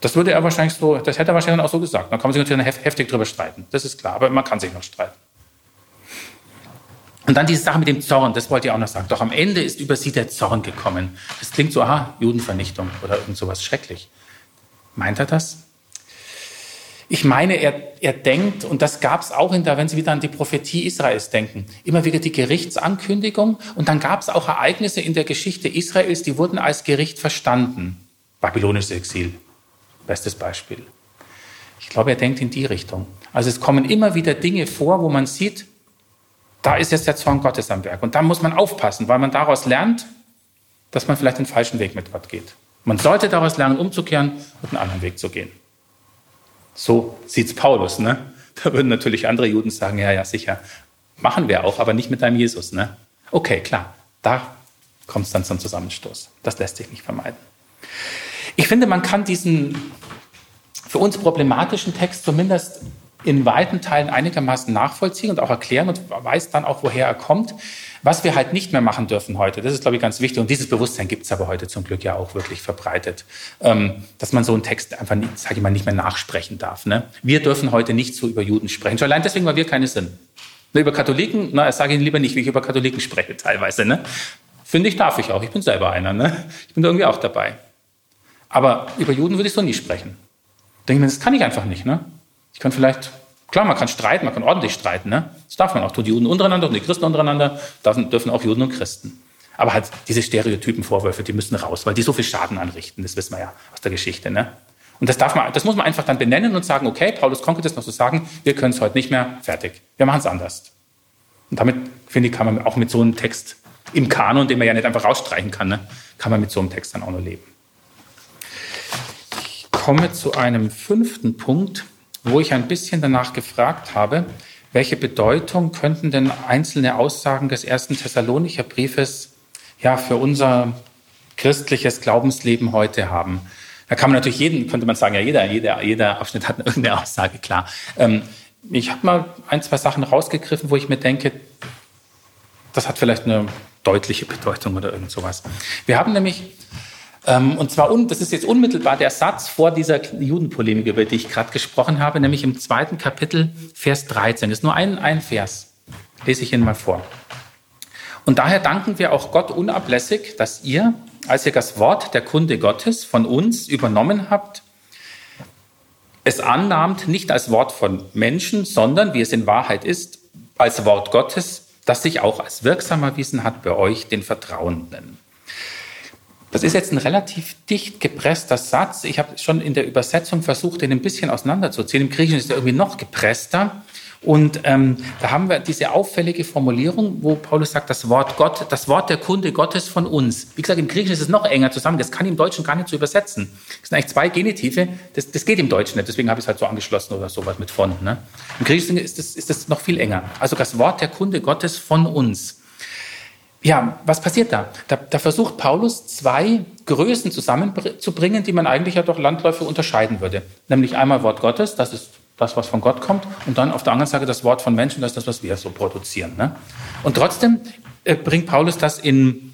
Das würde er wahrscheinlich so, das hätte er wahrscheinlich auch so gesagt. Da kann man sich natürlich heftig drüber streiten, das ist klar, aber man kann sich noch streiten. Und dann diese Sache mit dem Zorn, das wollte ich auch noch sagen. Doch am Ende ist über sie der Zorn gekommen. Das klingt so, aha, Judenvernichtung oder irgend sowas schrecklich. Meint er das? Ich meine, er, er denkt, und das gab es auch in der, wenn Sie wieder an die Prophetie Israels denken, immer wieder die Gerichtsankündigung. Und dann gab es auch Ereignisse in der Geschichte Israels, die wurden als Gericht verstanden. Babylonisches Exil, bestes Beispiel. Ich glaube, er denkt in die Richtung. Also es kommen immer wieder Dinge vor, wo man sieht, da ist jetzt der Zorn Gottes am Werk. Und da muss man aufpassen, weil man daraus lernt, dass man vielleicht den falschen Weg mit Gott geht. Man sollte daraus lernen, umzukehren und einen anderen Weg zu gehen. So sieht's Paulus, ne? Da würden natürlich andere Juden sagen, ja, ja, sicher. Machen wir auch, aber nicht mit deinem Jesus, ne? Okay, klar. Da kommt es dann zum Zusammenstoß. Das lässt sich nicht vermeiden. Ich finde, man kann diesen für uns problematischen Text zumindest in weiten Teilen einigermaßen nachvollziehen und auch erklären und weiß dann auch, woher er kommt. Was wir halt nicht mehr machen dürfen heute, das ist, glaube ich, ganz wichtig. Und dieses Bewusstsein gibt es aber heute zum Glück ja auch wirklich verbreitet, ähm, dass man so einen Text einfach, sage ich mal, nicht mehr nachsprechen darf. Ne? Wir dürfen heute nicht so über Juden sprechen. Schon allein deswegen, weil wir keine sind. Über Katholiken, na, ich sage Ihnen lieber nicht, wie ich über Katholiken spreche teilweise. Ne? Finde ich, darf ich auch. Ich bin selber einer. Ne? Ich bin da irgendwie auch dabei. Aber über Juden würde ich so nie sprechen. Denke ich mir, das kann ich einfach nicht. Ne? Ich kann vielleicht Klar, man kann streiten, man kann ordentlich streiten. Ne? Das darf man auch tun. Die Juden untereinander und die Christen untereinander dürfen, auch Juden und Christen. Aber halt diese Stereotypenvorwürfe, die müssen raus, weil die so viel Schaden anrichten. Das wissen wir ja aus der Geschichte. Ne? Und das, darf man, das muss man einfach dann benennen und sagen, okay, Paulus konnte das noch so sagen, wir können es heute nicht mehr, fertig. Wir machen es anders. Und damit, finde ich, kann man auch mit so einem Text im Kanon, den man ja nicht einfach rausstreichen kann, ne, kann man mit so einem Text dann auch nur leben. Ich komme zu einem fünften Punkt, wo ich ein bisschen danach gefragt habe, welche Bedeutung könnten denn einzelne Aussagen des ersten Thessalonicher Briefes ja für unser christliches Glaubensleben heute haben? Da kann man natürlich jeden, könnte man sagen, ja, jeder, jeder, jeder Abschnitt hat irgendeine Aussage, klar. Ähm, ich habe mal ein, zwei Sachen rausgegriffen, wo ich mir denke, das hat vielleicht eine deutliche Bedeutung oder irgend sowas. Wir haben nämlich und zwar, das ist jetzt unmittelbar der Satz vor dieser Judenpolemik, über die ich gerade gesprochen habe, nämlich im zweiten Kapitel, Vers 13. Das ist nur ein, ein Vers. Lese ich Ihnen mal vor. Und daher danken wir auch Gott unablässig, dass ihr, als ihr das Wort der Kunde Gottes von uns übernommen habt, es annahmt nicht als Wort von Menschen, sondern, wie es in Wahrheit ist, als Wort Gottes, das sich auch als wirksam erwiesen hat bei euch, den Vertrauenden. Das ist jetzt ein relativ dicht gepresster Satz. Ich habe schon in der Übersetzung versucht, den ein bisschen auseinanderzuziehen. Im Griechischen ist er irgendwie noch gepresster. Und ähm, da haben wir diese auffällige Formulierung, wo Paulus sagt, das Wort Gott, das Wort der Kunde Gottes von uns. Wie gesagt, im Griechischen ist es noch enger zusammen. Das kann im Deutschen gar nicht so übersetzen. Das sind eigentlich zwei Genitive. Das, das geht im Deutschen nicht. Deswegen habe ich es halt so angeschlossen oder sowas mit von. Ne? Im Griechischen ist das, ist das noch viel enger. Also das Wort der Kunde Gottes von uns. Ja, was passiert da? da? da? versucht Paulus zwei Größen zusammenzubringen, die man eigentlich ja doch Landläufe unterscheiden würde. Nämlich einmal Wort Gottes, das ist das, was von Gott kommt, und dann auf der anderen Seite das Wort von Menschen, das ist das, was wir so produzieren. Ne? Und trotzdem äh, bringt Paulus das in,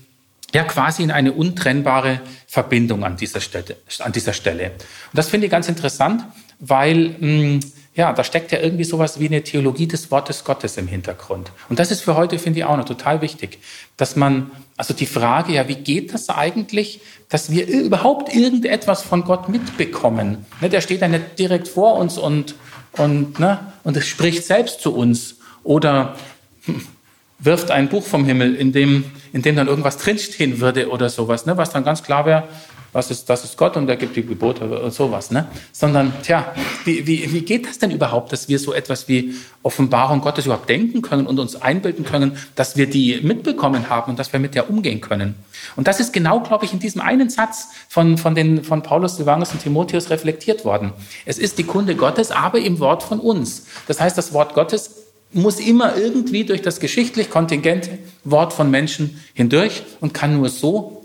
ja, quasi in eine untrennbare Verbindung an dieser Stelle. An dieser Stelle. Und das finde ich ganz interessant, weil mh, hm, ja, da steckt ja irgendwie sowas wie eine Theologie des Wortes Gottes im Hintergrund. Und das ist für heute, finde ich, auch noch total wichtig, dass man, also die Frage, ja, wie geht das eigentlich, dass wir überhaupt irgendetwas von Gott mitbekommen? Ne, der steht ja nicht direkt vor uns und, und, ne, und es spricht selbst zu uns oder wirft ein Buch vom Himmel, in dem, in dem dann irgendwas drinstehen würde oder sowas, ne, was dann ganz klar wäre, was ist, das ist Gott und er gibt die Gebote und sowas, ne? Sondern, tja, wie, wie, wie geht das denn überhaupt, dass wir so etwas wie Offenbarung Gottes überhaupt denken können und uns einbilden können, dass wir die mitbekommen haben und dass wir mit der umgehen können? Und das ist genau, glaube ich, in diesem einen Satz von, von, den, von Paulus, Silvanus und Timotheus reflektiert worden. Es ist die Kunde Gottes, aber im Wort von uns. Das heißt, das Wort Gottes muss immer irgendwie durch das geschichtlich kontingente Wort von Menschen hindurch und kann nur so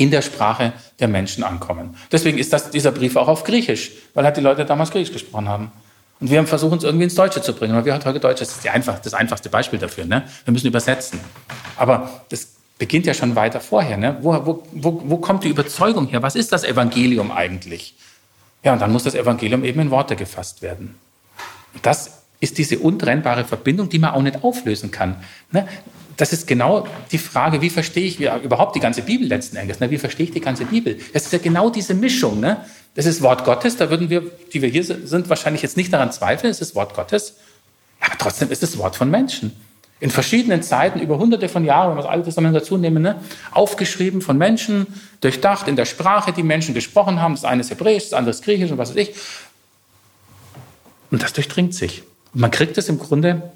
in der Sprache der Menschen ankommen. Deswegen ist das, dieser Brief auch auf Griechisch, weil halt die Leute damals Griechisch gesprochen haben. Und wir haben versucht, uns irgendwie ins Deutsche zu bringen. Weil wir halt heute Deutsch, das ist einfach, das einfachste Beispiel dafür. Ne? Wir müssen übersetzen. Aber das beginnt ja schon weiter vorher. Ne? Wo, wo, wo, wo kommt die Überzeugung her? Was ist das Evangelium eigentlich? Ja, und dann muss das Evangelium eben in Worte gefasst werden. Und das ist diese untrennbare Verbindung, die man auch nicht auflösen kann. Ne? Das ist genau die Frage, wie verstehe ich überhaupt die ganze Bibel letzten Endes? Ne? Wie verstehe ich die ganze Bibel? Das ist ja genau diese Mischung. Ne? Das ist Wort Gottes, da würden wir, die wir hier sind, wahrscheinlich jetzt nicht daran zweifeln, es ist Wort Gottes, aber trotzdem ist es Wort von Menschen. In verschiedenen Zeiten, über hunderte von Jahren, wenn wir das Alte Testament dazu nehmen, ne? aufgeschrieben von Menschen, durchdacht in der Sprache, die Menschen gesprochen haben. Das eine ist Hebräisch, das andere ist Griechisch und was weiß ich. Und das durchdringt sich. Man kriegt es im Grunde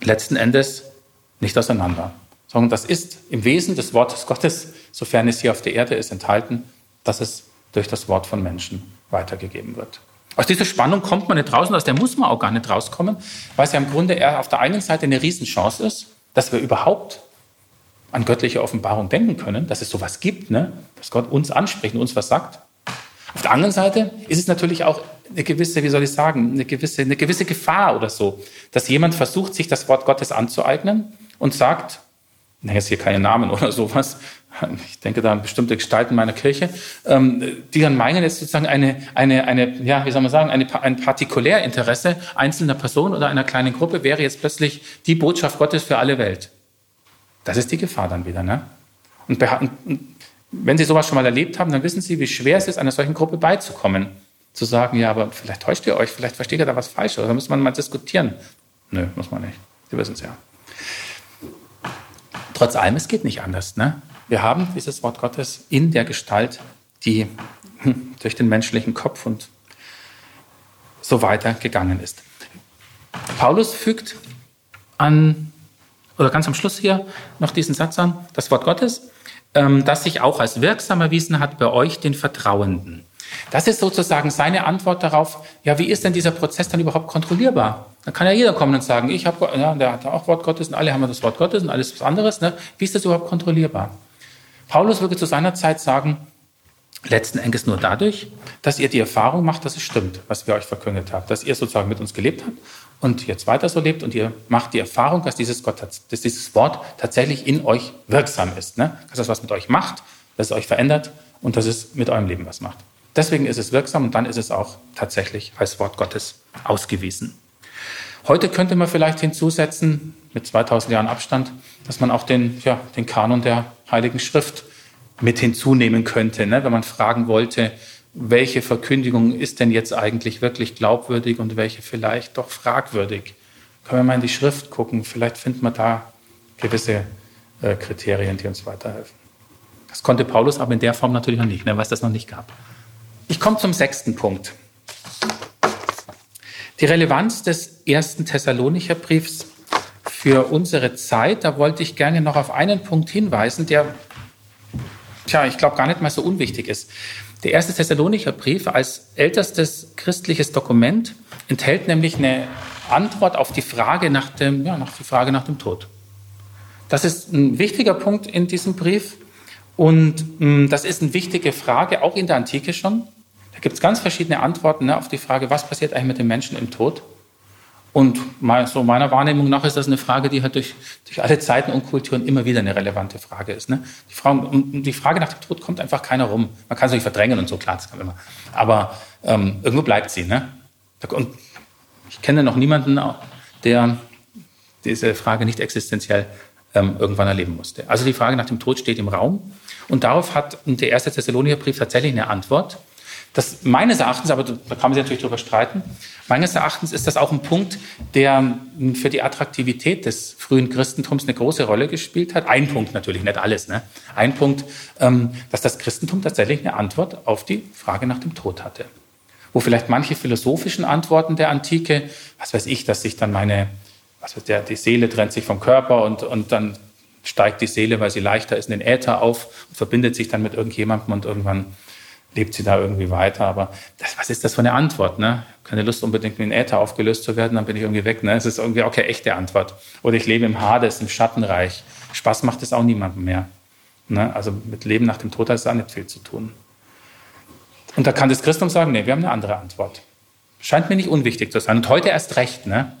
letzten Endes nicht auseinander, sondern das ist im Wesen des Wortes Gottes, sofern es hier auf der Erde ist, enthalten, dass es durch das Wort von Menschen weitergegeben wird. Aus dieser Spannung kommt man nicht raus und aus der muss man auch gar nicht rauskommen, weil es ja im Grunde eher auf der einen Seite eine Riesenchance ist, dass wir überhaupt an göttliche Offenbarung denken können, dass es sowas gibt, ne? dass Gott uns anspricht und uns was sagt. Auf der anderen Seite ist es natürlich auch eine gewisse, wie soll ich sagen, eine gewisse, eine gewisse Gefahr oder so, dass jemand versucht, sich das Wort Gottes anzueignen und sagt, na, jetzt hier keine Namen oder sowas, ich denke da an bestimmte Gestalten meiner Kirche, ähm, die dann meinen, jetzt sozusagen eine, eine, eine, ja, wie soll man sagen, eine, ein Partikulärinteresse einzelner Person oder einer kleinen Gruppe wäre jetzt plötzlich die Botschaft Gottes für alle Welt. Das ist die Gefahr dann wieder, ne? Und, und wenn Sie sowas schon mal erlebt haben, dann wissen Sie, wie schwer es ist, einer solchen Gruppe beizukommen. Zu sagen, ja, aber vielleicht täuscht ihr euch, vielleicht versteht ihr da was falsch, oder da muss man mal diskutieren. Nö, muss man nicht. Sie wissen es ja. Trotz allem, es geht nicht anders. Ne? Wir haben dieses Wort Gottes in der Gestalt, die durch den menschlichen Kopf und so weiter gegangen ist. Paulus fügt an, oder ganz am Schluss hier noch diesen Satz an, das Wort Gottes ähm, das sich auch als wirksam erwiesen hat bei euch, den Vertrauenden. Das ist sozusagen seine Antwort darauf, ja, wie ist denn dieser Prozess dann überhaupt kontrollierbar? Dann kann ja jeder kommen und sagen, ich habe, ja, der hat auch Wort Gottes und alle haben das Wort Gottes und alles was anderes. Ne? Wie ist das überhaupt kontrollierbar? Paulus würde zu seiner Zeit sagen, letzten Endes nur dadurch, dass ihr die Erfahrung macht, dass es stimmt, was wir euch verkündet haben, dass ihr sozusagen mit uns gelebt habt und jetzt weiter so lebt und ihr macht die Erfahrung, dass dieses, Gott, dass dieses Wort tatsächlich in euch wirksam ist, ne? dass es was mit euch macht, dass es euch verändert und dass es mit eurem Leben was macht. Deswegen ist es wirksam und dann ist es auch tatsächlich als Wort Gottes ausgewiesen. Heute könnte man vielleicht hinzusetzen, mit 2000 Jahren Abstand, dass man auch den, ja, den Kanon der Heiligen Schrift mit hinzunehmen könnte, ne? wenn man fragen wollte, welche Verkündigung ist denn jetzt eigentlich wirklich glaubwürdig und welche vielleicht doch fragwürdig. Können wir mal in die Schrift gucken, vielleicht findet man da gewisse äh, Kriterien, die uns weiterhelfen. Das konnte Paulus aber in der Form natürlich noch nicht, ne, weil es das noch nicht gab. Ich komme zum sechsten Punkt. Die Relevanz des ersten Thessalonicher Briefs für unsere Zeit, da wollte ich gerne noch auf einen Punkt hinweisen, der, tja, ich glaube, gar nicht mal so unwichtig ist. Der erste Thessalonicher Brief als ältestes christliches Dokument enthält nämlich eine Antwort auf die Frage nach dem, ja, nach die Frage nach dem Tod. Das ist ein wichtiger Punkt in diesem Brief und mh, mm, das ist eine wichtige Frage, auch in der Antike schon. Da gibt es ganz verschiedene Antworten ne, auf die Frage, was passiert eigentlich mit den Menschen im Tod. Und so meiner Wahrnehmung nach ist das eine Frage, die halt durch, durch alle Zeiten und Kulturen immer wieder eine relevante Frage ist. Ne? Die, Frage, um die Frage nach dem Tod kommt einfach keiner rum. Man kann es nicht verdrängen und so, klar, das kann immer. Aber ähm, irgendwo bleibt sie. Ne? Und ich kenne noch niemanden, der diese Frage nicht existenziell ähm, irgendwann erleben musste. Also die Frage nach dem Tod steht im Raum. Und darauf hat der erste Thessalonicher Brief tatsächlich eine Antwort. Das meines Erachtens, aber da kann man sich natürlich drüber streiten, meines Erachtens ist das auch ein Punkt, der für die Attraktivität des frühen Christentums eine große Rolle gespielt hat. Ein Punkt natürlich, nicht alles. Ne? Ein Punkt, ähm, dass das Christentum tatsächlich eine Antwort auf die Frage nach dem Tod hatte. Wo vielleicht manche philosophischen Antworten der Antike, was weiß ich, dass sich dann meine, was weiß der, die Seele trennt sich vom Körper und, und dann steigt die Seele, weil sie leichter ist, in den Äther auf und verbindet sich dann mit irgendjemandem und irgendwann lebt sie da irgendwie weiter. Aber das, was ist das für eine Antwort? Ne? Keine Lust unbedingt in den Äther aufgelöst zu werden, dann bin ich irgendwie weg. Ne? Es ist irgendwie auch keine echte Antwort. Oder ich lebe im Hades, im Schattenreich. Spaß macht es auch niemandem mehr. Ne? Also mit Leben nach dem Tod hat es auch nicht viel zu tun. Und da kann das Christentum sagen, nee, wir haben eine andere Antwort. Scheint mir nicht unwichtig zu sein. Und heute erst recht. Ne?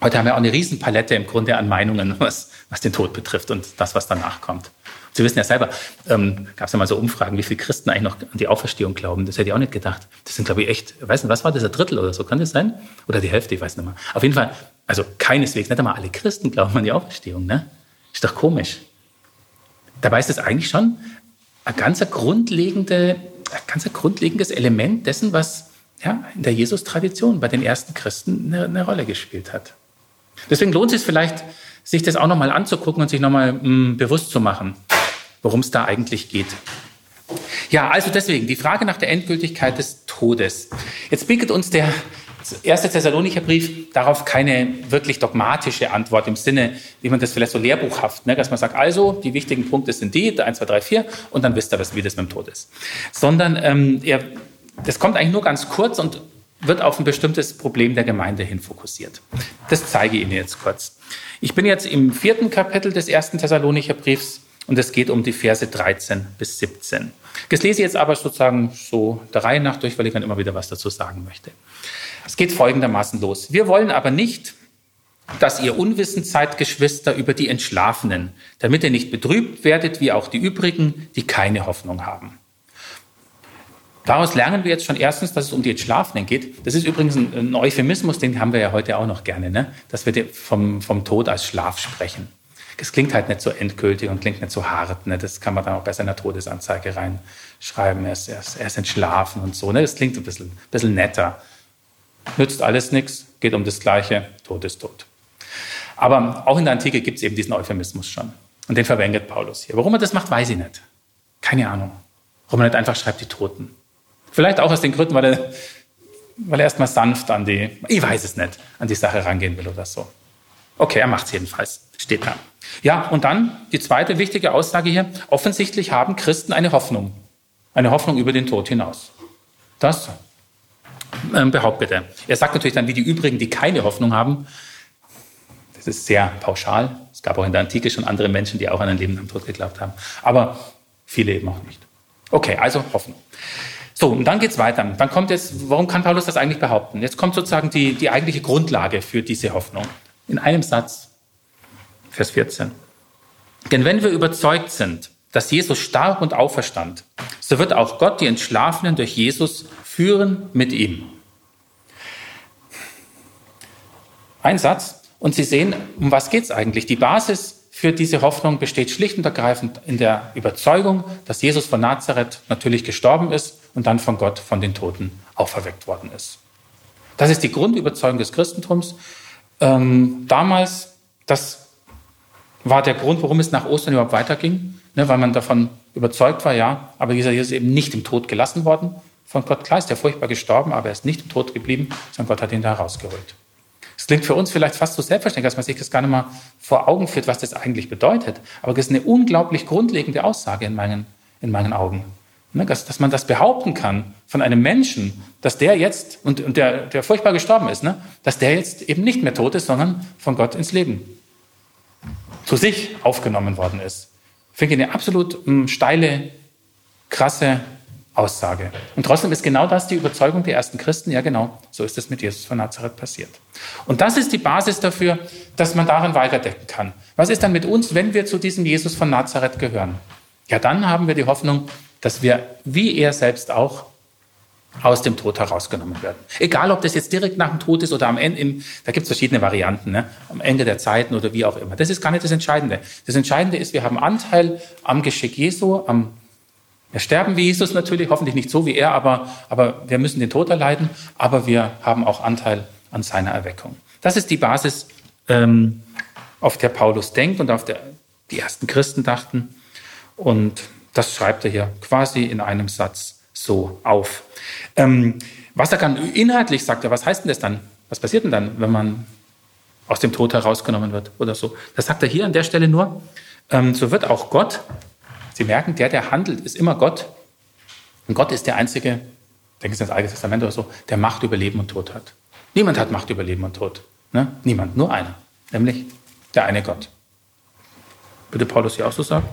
Heute haben wir auch eine Riesenpalette im Grunde an Meinungen, was, was den Tod betrifft und das, was danach kommt. Sie wissen ja selber, ähm, gab es ja mal so Umfragen, wie viele Christen eigentlich noch an die Auferstehung glauben. Das hätte ich auch nicht gedacht. Das sind, glaube ich, echt, weiß nicht, was war das, ein Drittel oder so, kann das sein? Oder die Hälfte, ich weiß nicht mehr. Auf jeden Fall, also keineswegs, nicht einmal alle Christen glauben an die Auferstehung. Ne? Ist doch komisch. Dabei ist das eigentlich schon ein ganz, grundlegende, ein grundlegendes Element dessen, was ja, in der Jesus-Tradition bei den ersten Christen eine, eine Rolle gespielt hat. Deswegen lohnt es sich vielleicht, sich das auch nochmal anzugucken und sich nochmal mm, bewusst zu machen, worum es da eigentlich geht. Ja, also deswegen die Frage nach der Endgültigkeit des Todes. Jetzt bietet uns der erste Thessalonicher Brief darauf keine wirklich dogmatische Antwort im Sinne, wie man das vielleicht so lehrbuchhaft, ne, dass man sagt, also die wichtigen Punkte sind die, 1, 2, 3, 4 und dann wisst ihr, wie das mit dem Tod ist. Sondern ähm, er, das kommt eigentlich nur ganz kurz und wird auf ein bestimmtes Problem der Gemeinde hin fokussiert. Das zeige ich Ihnen jetzt kurz. Ich bin jetzt im vierten Kapitel des ersten Thessalonicher Briefs und es geht um die Verse 13 bis 17. Das lese ich jetzt aber sozusagen so der Reihe nach durch, weil ich dann immer wieder was dazu sagen möchte. Es geht folgendermaßen los. Wir wollen aber nicht, dass ihr unwissend seid, Geschwister, über die Entschlafenen, damit ihr nicht betrübt werdet, wie auch die übrigen, die keine Hoffnung haben. Daraus lernen wir jetzt schon erstens, dass es um die Entschlafenen geht. Das ist übrigens ein, Euphemismus, den haben wir ja heute auch noch gerne, ne? dass wir vom, vom Tod als Schlaf sprechen. Das klingt halt nicht so endgültig und klingt nicht so hart. Ne? Das kann man dann auch bei seiner Todesanzeige reinschreiben. Er ist, er ist, er ist entschlafen und so. Ne? Das klingt ein bisschen, bisschen netter. Nützt alles nichts, geht um das Gleiche, Tod ist tot. Aber auch in der Antike gibt es eben diesen Euphemismus schon. Und den verwendet Paulus hier. Warum er das macht, weiß ich nicht. Keine Ahnung. Warum er nicht einfach schreibt die Toten. Vielleicht auch aus den Gründen, weil er, weil er erstmal sanft an die, ich weiß es nicht, an die Sache rangehen will oder so. Okay, er macht es jedenfalls. Steht da. Ja, und dann die zweite wichtige Aussage hier. Offensichtlich haben Christen eine Hoffnung. Eine Hoffnung über den Tod hinaus. Das ähm, behauptet er. Er sagt natürlich dann, wie die übrigen, die keine Hoffnung haben. Das ist sehr pauschal. Es gab auch in der Antike schon andere Menschen, die auch an ein Leben am Tod geglaubt haben. Aber viele eben auch nicht. Okay, also Hoffnung. So, und dann geht's weiter. Dann kommt jetzt, warum kann Paulus das eigentlich behaupten? Jetzt kommt sozusagen die, die eigentliche Grundlage für diese Hoffnung. In einem Satz, Vers 14. Denn wenn wir überzeugt sind, dass Jesus starb und auferstand, so wird auch Gott die Entschlafenen durch Jesus führen mit ihm. Ein Satz, und Sie sehen, um was geht es eigentlich? Die Basis für diese Hoffnung besteht schlicht und ergreifend in der Überzeugung, dass Jesus von Nazareth natürlich gestorben ist und dann von Gott von den Toten auferweckt worden ist. Das ist die Grundüberzeugung des Christentums. Ähm, damals, das war der Grund, warum es nach Ostern überhaupt weiterging, ne, weil man davon überzeugt war, ja, aber dieser Jesus ist eben nicht im Tod gelassen worden von Gott. Klar ist er furchtbar gestorben, aber er ist nicht im Tod geblieben, sondern Gott hat ihn da herausgeholt. Es klingt für uns vielleicht fast so selbstverständlich, dass man sich das gar nicht mal vor Augen führt, was das eigentlich bedeutet. Aber das ist eine unglaublich grundlegende Aussage in meinen, in meinen Augen. Ne, dass, dass man das behaupten kann von einem Menschen, dass der jetzt, und, und der, der furchtbar gestorben ist, ne, dass der jetzt eben nicht mehr tot ist, sondern von Gott ins Leben zu sich aufgenommen worden ist. Finde ich eine absolut hm, steile, krasse Aussage. Und trotzdem ist genau das die Überzeugung der ersten Christen. Ja, genau, so ist es mit Jesus von Nazareth passiert. Und das ist die Basis dafür, dass man darin weiterdenken kann. Was ist dann mit uns, wenn wir zu diesem Jesus von Nazareth gehören? Ja, dann haben wir die Hoffnung, dass wir, wie er selbst auch, aus dem Tod herausgenommen werden. Egal, ob das jetzt direkt nach dem Tod ist oder am Ende, im, da gibt es verschiedene Varianten, ne? am Ende der Zeiten oder wie auch immer. Das ist gar nicht das Entscheidende. Das Entscheidende ist, wir haben Anteil am Geschick Jesu, am wir sterben wie Jesus natürlich, hoffentlich nicht so wie er, aber, aber wir müssen den Tod erleiden, aber wir haben auch Anteil an seiner Erweckung. Das ist die Basis, ähm, auf der Paulus denkt und auf der die ersten Christen dachten. Und das schreibt er hier quasi in einem Satz so auf. Ähm, was er kann inhaltlich sagt er, was heißt denn das dann? Was passiert denn dann, wenn man aus dem Tod herausgenommen wird oder so? Das sagt er hier an der Stelle nur. Ähm, so wird auch Gott, Sie merken, der, der handelt, ist immer Gott. Und Gott ist der Einzige, denken Sie ans Alte Testament oder so, der Macht über Leben und Tod hat. Niemand hat Macht über Leben und Tod. Ne? Niemand, nur einer. Nämlich der eine Gott. Würde Paulus hier auch so sagen?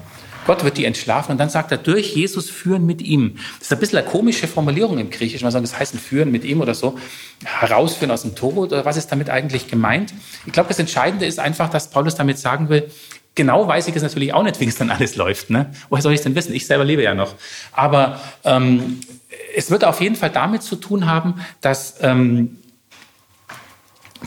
Gott wird die entschlafen und dann sagt er, durch Jesus führen mit ihm. Das ist ein bisschen eine komische Formulierung im Griechischen. Man sagt, das heißt führen mit ihm oder so. Herausführen aus dem Tod oder was ist damit eigentlich gemeint? Ich glaube, das Entscheidende ist einfach, dass Paulus damit sagen will, genau weiß ich es natürlich auch nicht, wie es dann alles läuft. Ne? Woher soll ich es denn wissen? Ich selber lebe ja noch. Aber ähm, es wird auf jeden Fall damit zu tun haben, dass ähm,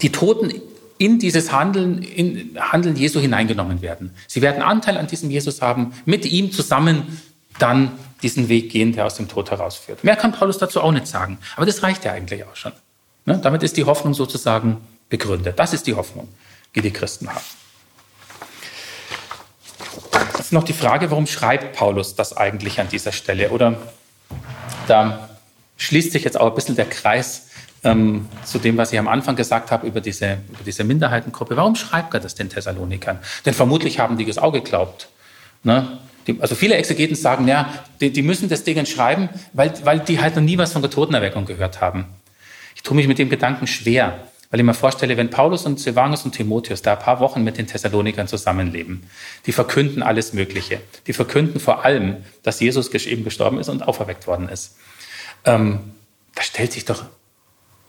die Toten in dieses Handeln, in Handeln Jesu hineingenommen werden. Sie werden Anteil an diesem Jesus haben, mit ihm zusammen dann diesen Weg gehen, der aus dem Tod herausführt. Mehr kann Paulus dazu auch nicht sagen, aber das reicht ja eigentlich auch schon. Ne? Damit ist die Hoffnung sozusagen begründet. Das ist die Hoffnung, die die Christen haben. Jetzt noch die Frage, warum schreibt Paulus das eigentlich an dieser Stelle? Oder da schließt sich jetzt auch ein bisschen der Kreis ähm, zu dem, was ich am Anfang gesagt habe über diese, über diese Minderheitengruppe. Warum schreibt er das den Thessalonikern? Denn vermutlich haben die das auch geglaubt. Ne? Die, also viele Exegeten sagen, ja, die, die, müssen das Ding schreiben, weil, weil die halt noch nie was von der Totenerweckung gehört haben. Ich tue mich mit dem Gedanken schwer, weil ich mir vorstelle, wenn Paulus und Silvanus und Timotheus da ein paar Wochen mit den Thessalonikern zusammenleben, die verkünden alles Mögliche. Die verkünden vor allem, dass Jesus eben gestorben ist und auferweckt worden ist. Ähm, da stellt sich doch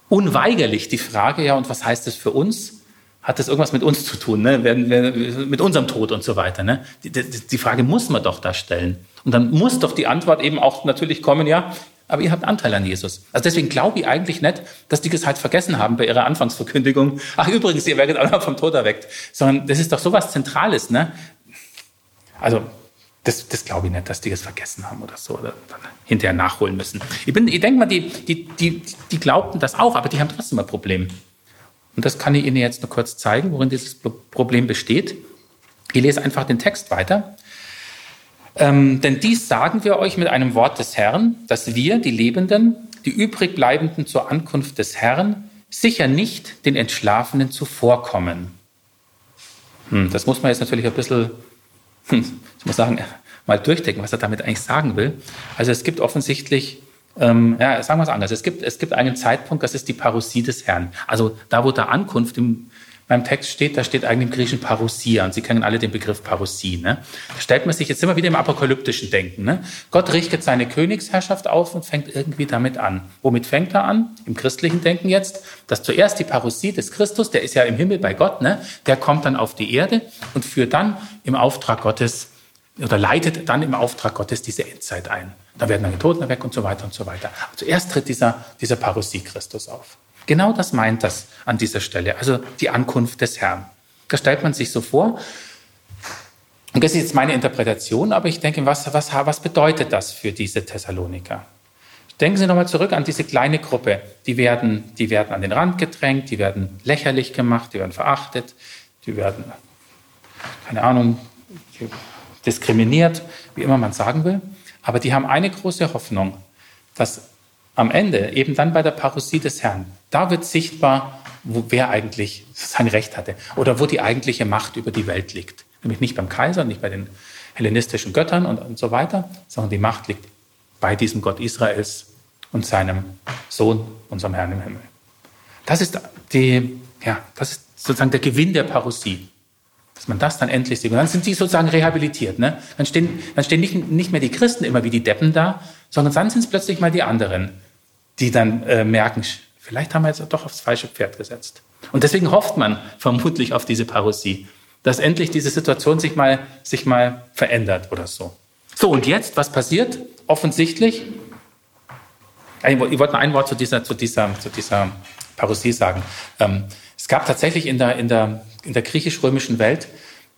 unweigerlich die Frage, ja, und was heißt das für uns? Hat das irgendwas mit uns zu tun, ne? mit unserem Tod und so weiter? Ne? Die, die, die Frage muss man doch da stellen. Und dann muss doch die Antwort eben auch natürlich kommen, ja, aber ihr habt Anteil an Jesus. Also deswegen glaube ich eigentlich nicht, dass die das halt vergessen haben bei ihrer Anfangsverkündigung. Ach übrigens, ihr werdet auch noch vom Tod erweckt. Sondern das ist doch sowas Zentrales. Ne? Also das, das glaube ich nicht, dass die das vergessen haben oder so oder hinterher nachholen müssen. Ich, ich denke mal, die, die, die, die glaubten das auch, aber die haben trotzdem ein Problem. Und das kann ich Ihnen jetzt nur kurz zeigen, worin dieses Problem besteht. Ich lese einfach den Text weiter. Ähm, denn dies sagen wir euch mit einem Wort des Herrn, dass wir, die Lebenden, die übrigbleibenden zur Ankunft des Herrn, sicher nicht den Entschlafenen zuvorkommen. Hm, das muss man jetzt natürlich ein bisschen ich muss sagen, mal durchdenken, was er damit eigentlich sagen will. Also es gibt offensichtlich, ähm, ja, sagen wir es anders, es gibt, es gibt einen Zeitpunkt, das ist die Parousie des Herrn. Also da, wo der Ankunft im, beim Text steht, da steht eigentlich im Griechischen Parousia und Sie kennen alle den Begriff Parousie. Ne? Da stellt man sich jetzt immer wieder im apokalyptischen Denken. Ne? Gott richtet seine Königsherrschaft auf und fängt irgendwie damit an. Womit fängt er an? Im christlichen Denken jetzt, dass zuerst die Parousie des Christus, der ist ja im Himmel bei Gott, ne? der kommt dann auf die Erde und führt dann im Auftrag Gottes oder leitet dann im Auftrag Gottes diese Endzeit ein. Da werden dann die Toten weg und so weiter und so weiter. Zuerst tritt dieser, dieser Parousie Christus auf. Genau das meint das an dieser Stelle, also die Ankunft des Herrn. Da stellt man sich so vor. Und das ist jetzt meine Interpretation, aber ich denke, was, was, was bedeutet das für diese Thessaloniker? Denken Sie nochmal zurück an diese kleine Gruppe. Die werden, die werden an den Rand gedrängt, die werden lächerlich gemacht, die werden verachtet, die werden, keine Ahnung, diskriminiert, wie immer man sagen will. Aber die haben eine große Hoffnung, dass am Ende, eben dann bei der Parousie des Herrn, da wird sichtbar, wo, wer eigentlich sein Recht hatte oder wo die eigentliche Macht über die Welt liegt. Nämlich nicht beim Kaiser, nicht bei den hellenistischen Göttern und, und so weiter, sondern die Macht liegt bei diesem Gott Israels und seinem Sohn, unserem Herrn im Himmel. Das ist, die, ja, das ist sozusagen der Gewinn der Parousie dass man das dann endlich sieht. Und dann sind sie sozusagen rehabilitiert. Ne? Dann stehen, dann stehen nicht, nicht mehr die Christen immer wie die Deppen da, sondern dann sind es plötzlich mal die anderen, die dann äh, merken, vielleicht haben wir jetzt doch aufs falsche Pferd gesetzt. Und deswegen hofft man vermutlich auf diese Parosie, dass endlich diese Situation sich mal, sich mal verändert oder so. So, und jetzt, was passiert? Offensichtlich, ich wollte noch ein Wort zu dieser, zu dieser, zu dieser Parosie sagen. Ähm, es gab tatsächlich in der, in der in der griechisch-römischen Welt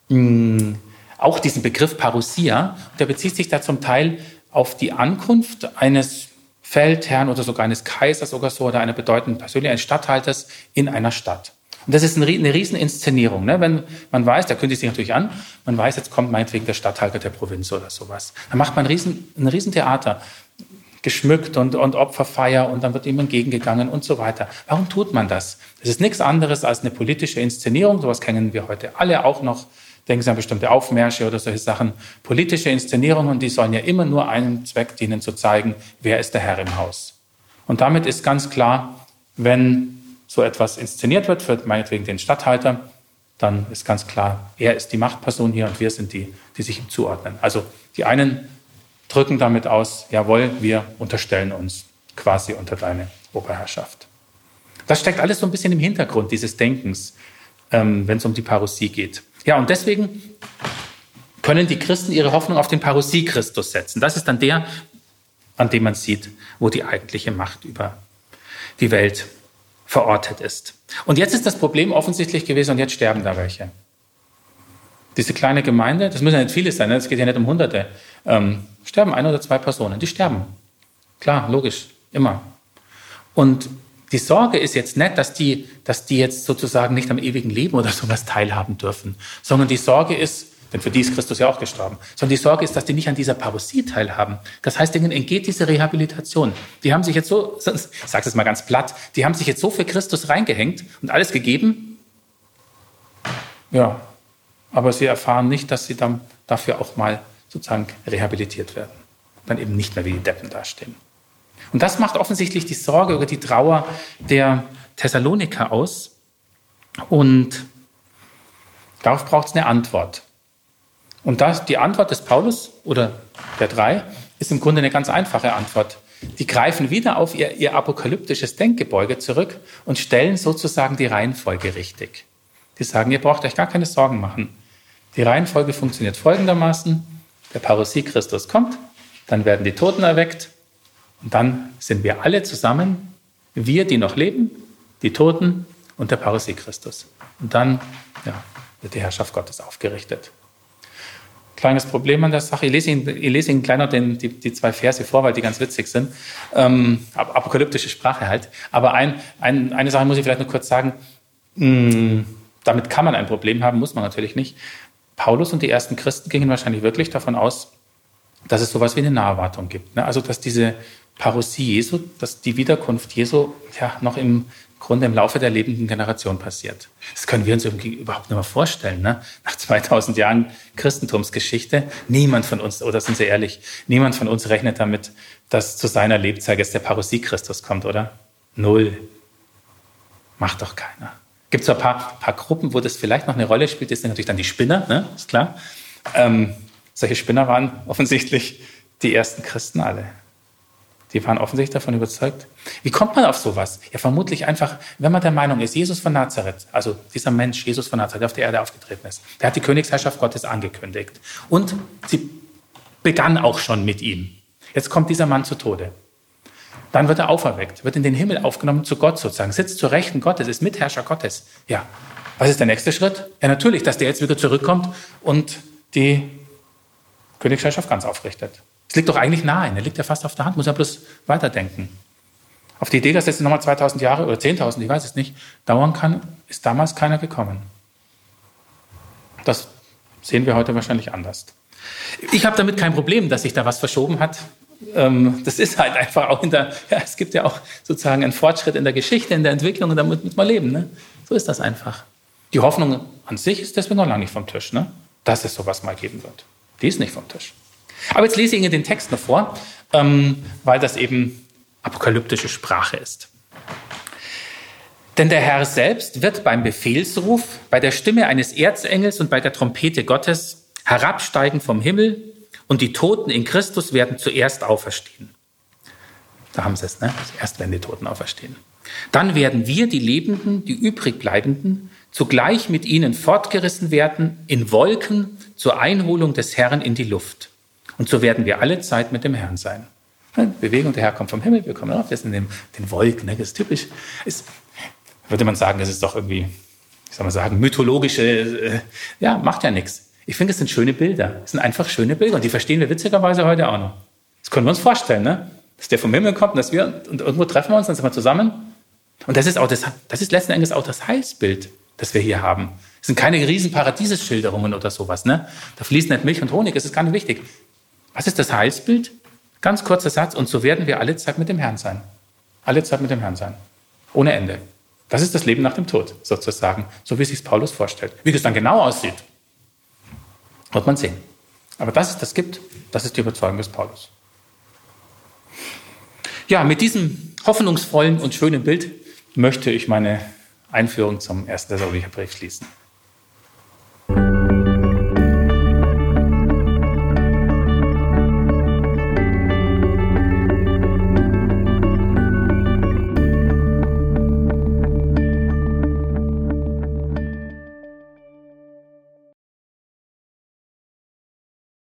mh, mm, auch diesen Begriff Parousia. Der bezieht sich da zum Teil auf die Ankunft eines Feldherrn oder sogar eines Kaisers oder so oder einer bedeutenden Persönlichkeit, eines Statthalters in einer Stadt. Und das ist eine Rieseninszenierung. Ne? Wenn man weiß, da kündigt sich natürlich an, man weiß, jetzt kommt meinetwegen der Statthalter der Provinz oder sowas. Dann macht man ein, Riesen, ein Riesentheater geschmückt und, und Opferfeier und dann wird ihm entgegengegangen und so weiter. Warum tut man das? Das ist nichts anderes als eine politische Inszenierung. Sowas kennen wir heute alle auch noch. Denken Sie an bestimmte Aufmärsche oder solche Sachen. Politische Inszenierungen, die sollen ja immer nur einem Zweck dienen, zu zeigen, wer ist der Herr im Haus. Und damit ist ganz klar, wenn so etwas inszeniert wird, für meinetwegen den Statthalter, dann ist ganz klar, er ist die Machtperson hier und wir sind die, die sich ihm zuordnen. Also die einen drücken damit aus, jawohl, wir unterstellen uns quasi unter deine Oberherrschaft. Das steckt alles so ein bisschen im Hintergrund dieses Denkens, ähm, wenn es um die Parousie geht. Ja, und deswegen können die Christen ihre Hoffnung auf den Parousie-Christus setzen. Das ist dann der, an dem man sieht, wo die eigentliche Macht über die Welt verortet ist. Und jetzt ist das Problem offensichtlich gewesen und jetzt sterben da welche. Diese kleine Gemeinde, das müssen ja nicht viele sein, es ne? geht ja nicht um Hunderte, ähm, sterben ein oder zwei Personen, die sterben. Klar, logisch, immer. Und die Sorge ist jetzt nicht, dass die, dass die jetzt sozusagen nicht am ewigen Leben oder sowas teilhaben dürfen, sondern die Sorge ist, denn für die ist Christus ja auch gestorben. Sondern die Sorge ist, dass die nicht an dieser Parousie teilhaben. Das heißt, denen entgeht diese Rehabilitation. Die haben sich jetzt so, ich sage es mal ganz platt, die haben sich jetzt so für Christus reingehängt und alles gegeben. Ja, aber sie erfahren nicht, dass sie dann dafür auch mal sozusagen rehabilitiert werden. Dann eben nicht mehr wie die Deppen dastehen. Und das macht offensichtlich die Sorge oder die Trauer der Thessaloniker aus. Und darauf braucht es eine Antwort. Und das, die Antwort des Paulus oder der drei ist im Grunde eine ganz einfache Antwort. Die greifen wieder auf ihr, ihr apokalyptisches Denkgebeuge zurück und stellen sozusagen die Reihenfolge richtig. Die sagen, ihr braucht euch gar keine Sorgen machen. Die Reihenfolge funktioniert folgendermaßen. Der Parousie Christus kommt, dann werden die Toten erweckt und dann sind wir alle zusammen, wir, die noch leben, die Toten und der Parousie Christus. Und dann ja, wird die Herrschaft Gottes aufgerichtet kleines Problem an der Sache. Ich lese Ihnen, ich lese Ihnen kleiner den, die, die zwei Verse vor, weil die ganz witzig sind. Ähm, apokalyptische Sprache halt. Aber ein, ein, eine Sache muss ich vielleicht nur kurz sagen. Mh, damit kann man ein Problem haben, muss man natürlich nicht. Paulus und die ersten Christen gingen wahrscheinlich wirklich davon aus, dass es sowas wie eine Naherwartung gibt. Ne? Also dass diese Parousie Jesu, dass die Wiederkunft Jesu ja noch im Grunde im Laufe der lebenden Generation passiert. Das können wir uns überhaupt nicht mehr vorstellen. Ne? Nach 2000 Jahren Christentumsgeschichte, niemand von uns, oder sind Sie ehrlich, niemand von uns rechnet damit, dass zu seiner Lebzeit jetzt der Parousie Christus kommt, oder? Null. Macht doch keiner. Gibt so ein paar, paar Gruppen, wo das vielleicht noch eine Rolle spielt. Das sind natürlich dann die Spinner, ne? ist klar. Ähm, solche Spinner waren offensichtlich die ersten Christen alle. Die waren offensichtlich davon überzeugt. Wie kommt man auf sowas? Ja, vermutlich einfach, wenn man der Meinung ist, Jesus von Nazareth, also dieser Mensch, Jesus von Nazareth, der auf der Erde aufgetreten ist, der hat die Königsherrschaft Gottes angekündigt. Und sie begann auch schon mit ihm. Jetzt kommt dieser Mann zu Tode. Dann wird er auferweckt, wird in den Himmel aufgenommen zu Gott sozusagen, sitzt zur Rechten Gottes, ist Mitherrscher Gottes. Ja, was ist der nächste Schritt? Ja, natürlich, dass der jetzt wieder zurückkommt und die Königsherrschaft ganz aufrichtet. Es liegt doch eigentlich nahe, er liegt ja fast auf der Hand, muss ja bloß weiterdenken. Auf die Idee, dass das jetzt nochmal 2000 Jahre oder 10.000, ich weiß es nicht, dauern kann, ist damals keiner gekommen. Das sehen wir heute wahrscheinlich anders. Ich habe damit kein Problem, dass sich da was verschoben hat. Ähm, das ist halt einfach auch in der, ja, es gibt ja auch sozusagen einen Fortschritt in der Geschichte, in der Entwicklung und damit muss man leben. Ne? So ist das einfach. Die Hoffnung an sich ist deswegen noch lange nicht vom Tisch, ne? dass es sowas mal geben wird. Die ist nicht vom Tisch. Aber jetzt lese ich Ihnen den Text noch vor, ähm, weil das eben apokalyptische Sprache ist. Denn der Herr selbst wird beim Befehlsruf, bei der Stimme eines Erzengels und bei der Trompete Gottes herabsteigen vom Himmel und die Toten in Christus werden zuerst auferstehen. Da haben sie es, ne? Erst werden die Toten auferstehen. Dann werden wir, die Lebenden, die übrigbleibenden, zugleich mit ihnen fortgerissen werden in Wolken zur Einholung des Herrn in die Luft. Und so werden wir alle Zeit mit dem Herrn sein. Bewegung, der Herr kommt vom Himmel, wir kommen auf, sind in den, den Wolken. Ne? Das ist typisch. Ist, würde man sagen, das ist doch irgendwie, ich soll mal sagen, mythologische, äh, ja, macht ja nichts. Ich finde, es sind schöne Bilder. Es sind einfach schöne Bilder. Und die verstehen wir witzigerweise heute auch noch. Das können wir uns vorstellen, ne? Dass der vom Himmel kommt und dass wir, und irgendwo treffen wir uns, dann sind wir zusammen. Und das ist auch das, das ist letzten Endes auch das Heilsbild, das wir hier haben. Es sind keine riesen Paradieseschilderungen oder sowas, ne? Da fließt nicht Milch und Honig, das ist gar nicht wichtig. Was ist das Heilsbild? Ganz kurzer Satz, und so werden wir alle Zeit mit dem Herrn sein. Alle Zeit mit dem Herrn sein. Ohne Ende. Das ist das Leben nach dem Tod, sozusagen, so wie sich Paulus vorstellt. Wie das dann genau aussieht, wird man sehen. Aber dass es das gibt, das ist die Überzeugung des Paulus. Ja, mit diesem hoffnungsvollen und schönen Bild möchte ich meine Einführung zum ersten Thessalonicher Brief schließen.